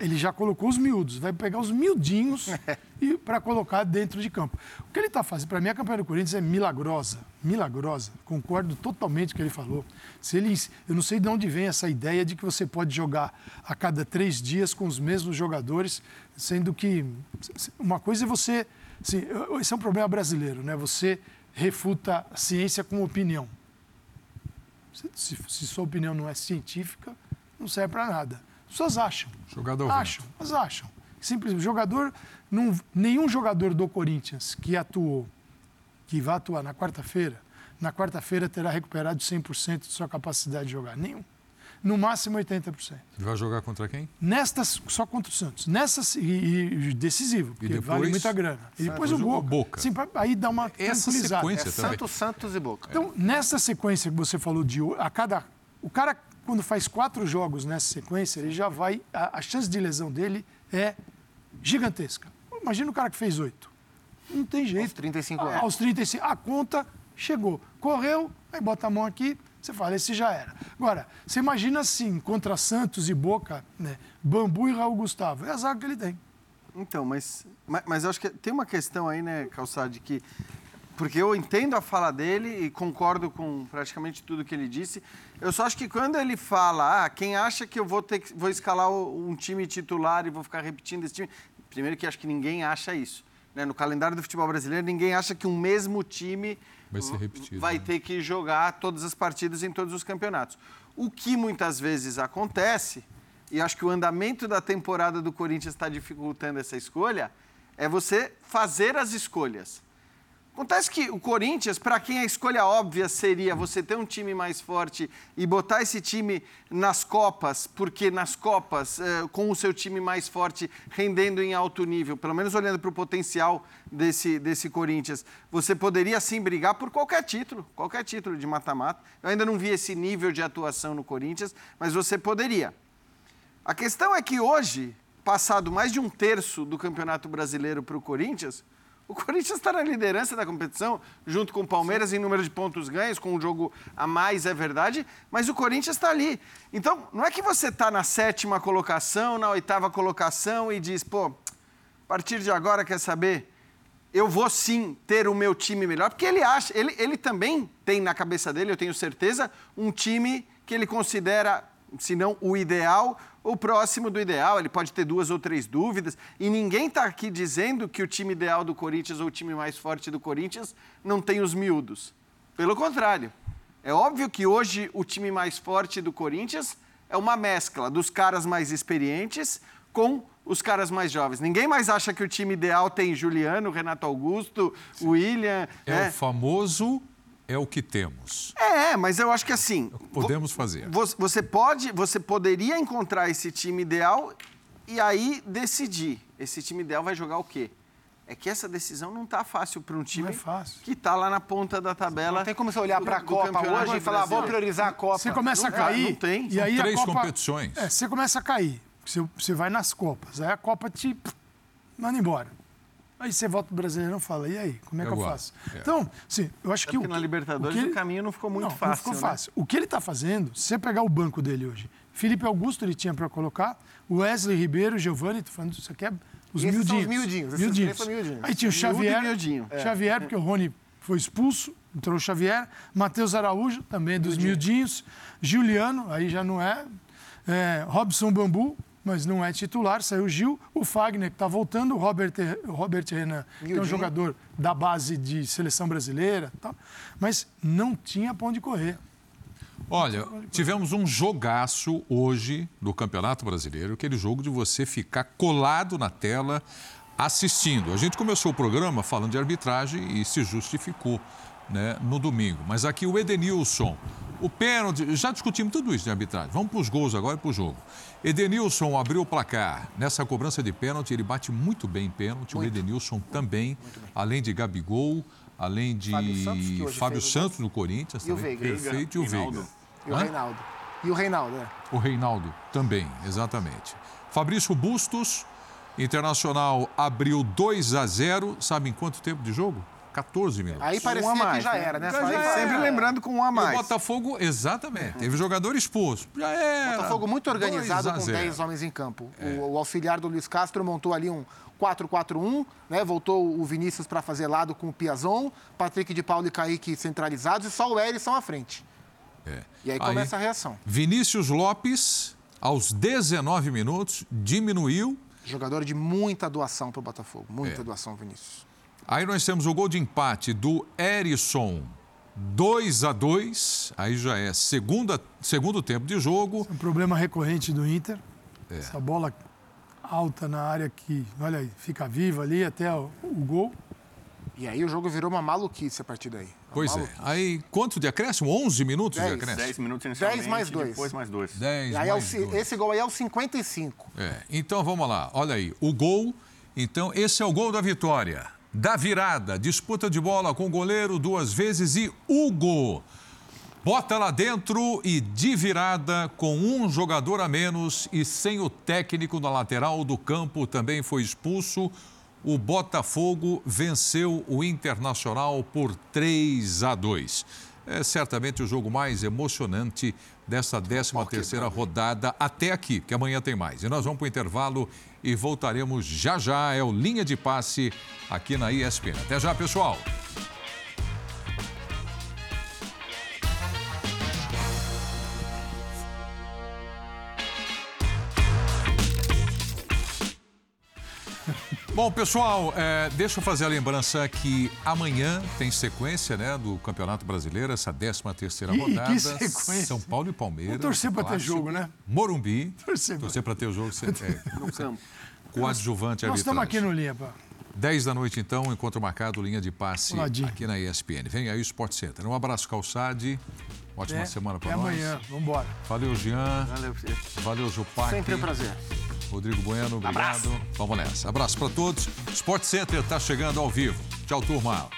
Speaker 5: ele já colocou os miúdos, vai pegar os miudinhos e para colocar dentro de campo. O que ele está fazendo, para mim, a campanha do Corinthians é milagrosa, milagrosa. Concordo totalmente com o que ele falou. Se ele, eu não sei de onde vem essa ideia de que você pode jogar a cada três dias com os mesmos jogadores, sendo que uma coisa é você, assim, esse é um problema brasileiro, né? Você refuta a ciência com opinião. Se, se, se sua opinião não é científica, não serve para nada. As pessoas acham.
Speaker 1: Jogador
Speaker 5: acham, mas acham. Simplesmente, jogador, não, nenhum jogador do Corinthians que atuou, que vai atuar na quarta-feira, na quarta-feira terá recuperado 100% de sua capacidade de jogar. Nenhum. No máximo 80%.
Speaker 1: Vai jogar contra quem?
Speaker 5: Nestas, só contra o Santos. Nessas, e, e decisivo, porque
Speaker 1: depois,
Speaker 5: vale muita grana. E depois o Boca.
Speaker 1: Boca.
Speaker 5: Sim, pra- aí dá uma
Speaker 1: Essa
Speaker 5: tranquilizada.
Speaker 1: sequência
Speaker 3: É
Speaker 1: também.
Speaker 3: Santos, Santos e Boca.
Speaker 5: Então, nessa sequência que você falou de a cada. O cara, quando faz quatro jogos nessa sequência, ele já vai. A, a chance de lesão dele é gigantesca. Imagina o cara que fez oito. Não tem jeito.
Speaker 3: Aos 35
Speaker 5: Ah,
Speaker 3: anos.
Speaker 5: Aos 35. A conta chegou. Correu, aí bota a mão aqui, você fala, esse já era. Agora, você imagina assim, contra Santos e Boca, né? Bambu e Raul Gustavo. É a zaga que ele tem.
Speaker 4: Então, mas, mas, mas eu acho que tem uma questão aí, né, Calçade, que. Porque eu entendo a fala dele e concordo com praticamente tudo que ele disse. Eu só acho que quando ele fala, ah, quem acha que eu vou, ter, que- vou escalar um time titular e vou ficar repetindo esse time. Primeiro que acho que ninguém acha isso. né? No calendário do futebol brasileiro, ninguém acha que um mesmo time
Speaker 1: Vai repetido,
Speaker 4: vai
Speaker 1: né?
Speaker 4: ter que jogar todas as partidas em todos os campeonatos. O que muitas vezes acontece, e acho que o andamento da temporada do Corinthians está dificultando essa escolha, é você fazer as escolhas. Acontece que o Corinthians, para quem a escolha óbvia seria você ter um time mais forte e botar esse time nas Copas, porque nas Copas, eh, com o seu time mais forte rendendo em alto nível, pelo menos olhando para o potencial desse, desse Corinthians, você poderia sim brigar por qualquer título, qualquer título de mata-mata. Eu ainda não vi esse nível de atuação no Corinthians, mas você poderia. A questão é que hoje, passado mais de um terço do Campeonato Brasileiro para o Corinthians, o Corinthians está na liderança da competição, junto com o Palmeiras em número de pontos ganhos, com um jogo a mais, é verdade, mas o Corinthians está ali. Então, não é que você está na sétima colocação, na oitava colocação e diz, pô, a partir de agora, quer saber? Eu vou sim ter o meu time melhor, porque ele acha, ele, ele também tem na cabeça dele, eu tenho certeza, um time que ele considera, se não o ideal, o próximo do ideal. Ele pode ter duas ou três dúvidas. E ninguém está aqui dizendo que o time ideal do Corinthians ou o time mais forte do Corinthians não tem os miúdos. Pelo contrário. É óbvio que hoje o time mais forte do Corinthians é uma mescla dos caras mais experientes com os caras mais jovens. Ninguém mais acha que o time ideal tem Juliano, Renato Augusto, William.
Speaker 1: É
Speaker 4: né?
Speaker 1: o famoso é o que temos.
Speaker 4: É, mas eu acho que assim.
Speaker 1: Podemos fazer.
Speaker 4: vo- Você pode, você poderia encontrar esse time ideal e aí decidir. Esse time ideal vai jogar o quê? É que essa decisão não tá fácil para um time
Speaker 5: é fácil.
Speaker 4: que tá lá na ponta da tabela.
Speaker 3: Não tem como você olhar para a Copa hoje e falar, vou priorizar a Copa.
Speaker 5: Você começa a
Speaker 4: Não vai,
Speaker 5: cair.
Speaker 4: não tem.
Speaker 5: E
Speaker 1: São
Speaker 5: aí
Speaker 1: três
Speaker 5: a Copa,
Speaker 1: competições.
Speaker 5: É, você começa a cair. Você, você vai nas Copas. Aí a Copa te manda embora. Aí você volta pro brasileiro e fala, e aí, como é que eu faço?
Speaker 1: É.
Speaker 5: Então, sim, eu acho
Speaker 4: É
Speaker 5: que...
Speaker 4: porque na Libertadores
Speaker 5: que ele-
Speaker 4: o caminho não ficou muito
Speaker 5: não,
Speaker 4: fácil.
Speaker 5: Não ficou
Speaker 4: né?
Speaker 5: fácil. O que ele está fazendo, se você pegar o banco dele hoje, Felipe Augusto ele tinha para colocar, Wesley Ribeiro, Giovanni, tô falando isso aqui é os
Speaker 3: Esses são
Speaker 5: miudinhos.
Speaker 3: os miudinhos, miudinhos.
Speaker 5: Aí tinha o Xavier,
Speaker 4: miudinho.
Speaker 5: Xavier, porque o Rony foi expulso, entrou o Xavier, Matheus Araújo, também dos miudinhos, Juliano, aí já não é, é, Robson Bambu, mas não é titular, saiu o Gil, o Fagner, que está voltando, o Robert, Robert Renan, que é um jogador da base de seleção brasileira, tal, mas não tinha pão de correr.
Speaker 1: Olha, tivemos um jogaço hoje do Campeonato Brasileiro, aquele jogo de você ficar colado na tela assistindo. A gente começou o programa falando de arbitragem e se justificou né, no domingo. Mas aqui o Edenilson, o pênalti, já discutimos tudo isso de arbitragem. Vamos para os gols agora e para o jogo. Edenilson abriu o placar. Nessa cobrança de pênalti, ele bate muito bem pênalti. O Edenilson também, além de Gabigol, além de
Speaker 3: Fábio Santos,
Speaker 1: Fábio
Speaker 3: o
Speaker 1: Santos no Corinthians.
Speaker 3: E o
Speaker 1: também.
Speaker 3: Veiga.
Speaker 1: Perfeito, e o
Speaker 2: Reinaldo.
Speaker 1: Veiga.
Speaker 3: E o
Speaker 1: Hã?
Speaker 3: Reinaldo. E o Reinaldo, é.
Speaker 1: O Reinaldo também, exatamente. Fabrício Bustos, Internacional abriu 2 a 0. Sabe em quanto tempo de jogo? 14 minutos.
Speaker 3: Aí parecia
Speaker 4: Um a mais,
Speaker 3: que já
Speaker 4: né?
Speaker 3: era, né?
Speaker 1: Já
Speaker 3: aí
Speaker 1: era.
Speaker 3: foi-
Speaker 4: Sempre lembrando com um a
Speaker 1: E o
Speaker 4: mais.
Speaker 1: Botafogo, exatamente. Teve jogador expulso. Já era.
Speaker 3: Botafogo muito organizado
Speaker 1: 2 a
Speaker 3: com
Speaker 1: 0.
Speaker 3: 10 homens em campo. O, o auxiliar do Luiz Castro montou ali um 4-4-1, né? Voltou o Vinícius para fazer lado com o Piazon, Patrick de Paulo e Kaique centralizados e só o Erisson à frente.
Speaker 1: É.
Speaker 3: E aí começa a reação.
Speaker 1: Vinícius Lopes, aos 19 minutos, diminuiu.
Speaker 3: Jogador de muita doação para o Botafogo. Muita
Speaker 1: É.
Speaker 3: doação, Vinícius.
Speaker 1: Aí nós temos o gol de empate do Erisson, 2 a 2 Aí já é segunda, segundo tempo de jogo.
Speaker 5: Um problema recorrente do Inter.
Speaker 1: É.
Speaker 5: Essa bola alta na área que, olha aí, fica viva ali até o, o gol.
Speaker 3: E aí o jogo virou uma maluquice a partir daí. Uma
Speaker 1: Pois é. Aí, quanto de acréscimo? 11 minutos de
Speaker 3: Dez.
Speaker 1: acréscimo?
Speaker 2: 10 minutos inicialmente,
Speaker 3: 10 mais dois.
Speaker 2: depois mais dois.
Speaker 1: 10
Speaker 3: E aí,
Speaker 1: mais
Speaker 3: ao-
Speaker 1: dois.
Speaker 3: esse gol aí é o 55.
Speaker 1: É, então vamos lá, olha aí, o gol. Então, esse é o gol da vitória. Da virada, disputa de bola com o goleiro duas vezes e Hugo. Bota lá dentro e de virada, com um jogador a menos e sem o técnico na lateral do campo também foi expulso. O Botafogo venceu o Internacional por 3 a 2. É certamente o jogo mais emocionante dessa 13 terceira rodada até aqui, que amanhã tem mais. E nós vamos para o intervalo e voltaremos já já. É o Linha de Passe aqui na ESPN. Até já, pessoal. Bom, pessoal, é, deixa eu fazer a lembrança que amanhã tem sequência né, do Campeonato Brasileiro, essa 13 terceira
Speaker 5: Ih,
Speaker 1: rodada.
Speaker 5: que sequência.
Speaker 1: São Paulo e Palmeiras.
Speaker 5: Vamos torcer pra ter jogo, né?
Speaker 1: Morumbi.
Speaker 5: Torcer pra-
Speaker 1: Torcer para ter o jogo. você- É,
Speaker 4: No campo.
Speaker 1: coadjuvante
Speaker 5: Nós estamos aqui no Linha, pá.
Speaker 1: 10 da noite, então, encontro marcado, linha de passe
Speaker 5: Ladinho.
Speaker 1: aqui na ESPN. Vem aí o Sport Center. Um abraço, Calçade. Ótima
Speaker 5: É,
Speaker 1: semana para
Speaker 5: Até
Speaker 1: nós.
Speaker 5: amanhã. Vamos embora.
Speaker 1: Valeu, Jean.
Speaker 4: Valeu.
Speaker 1: Valeu, Zupac.
Speaker 3: Sempre um prazer.
Speaker 1: Rodrigo Bueno, obrigado. Vamos nessa. Abraço para todos. Sport Center está chegando ao vivo. Tchau, turma.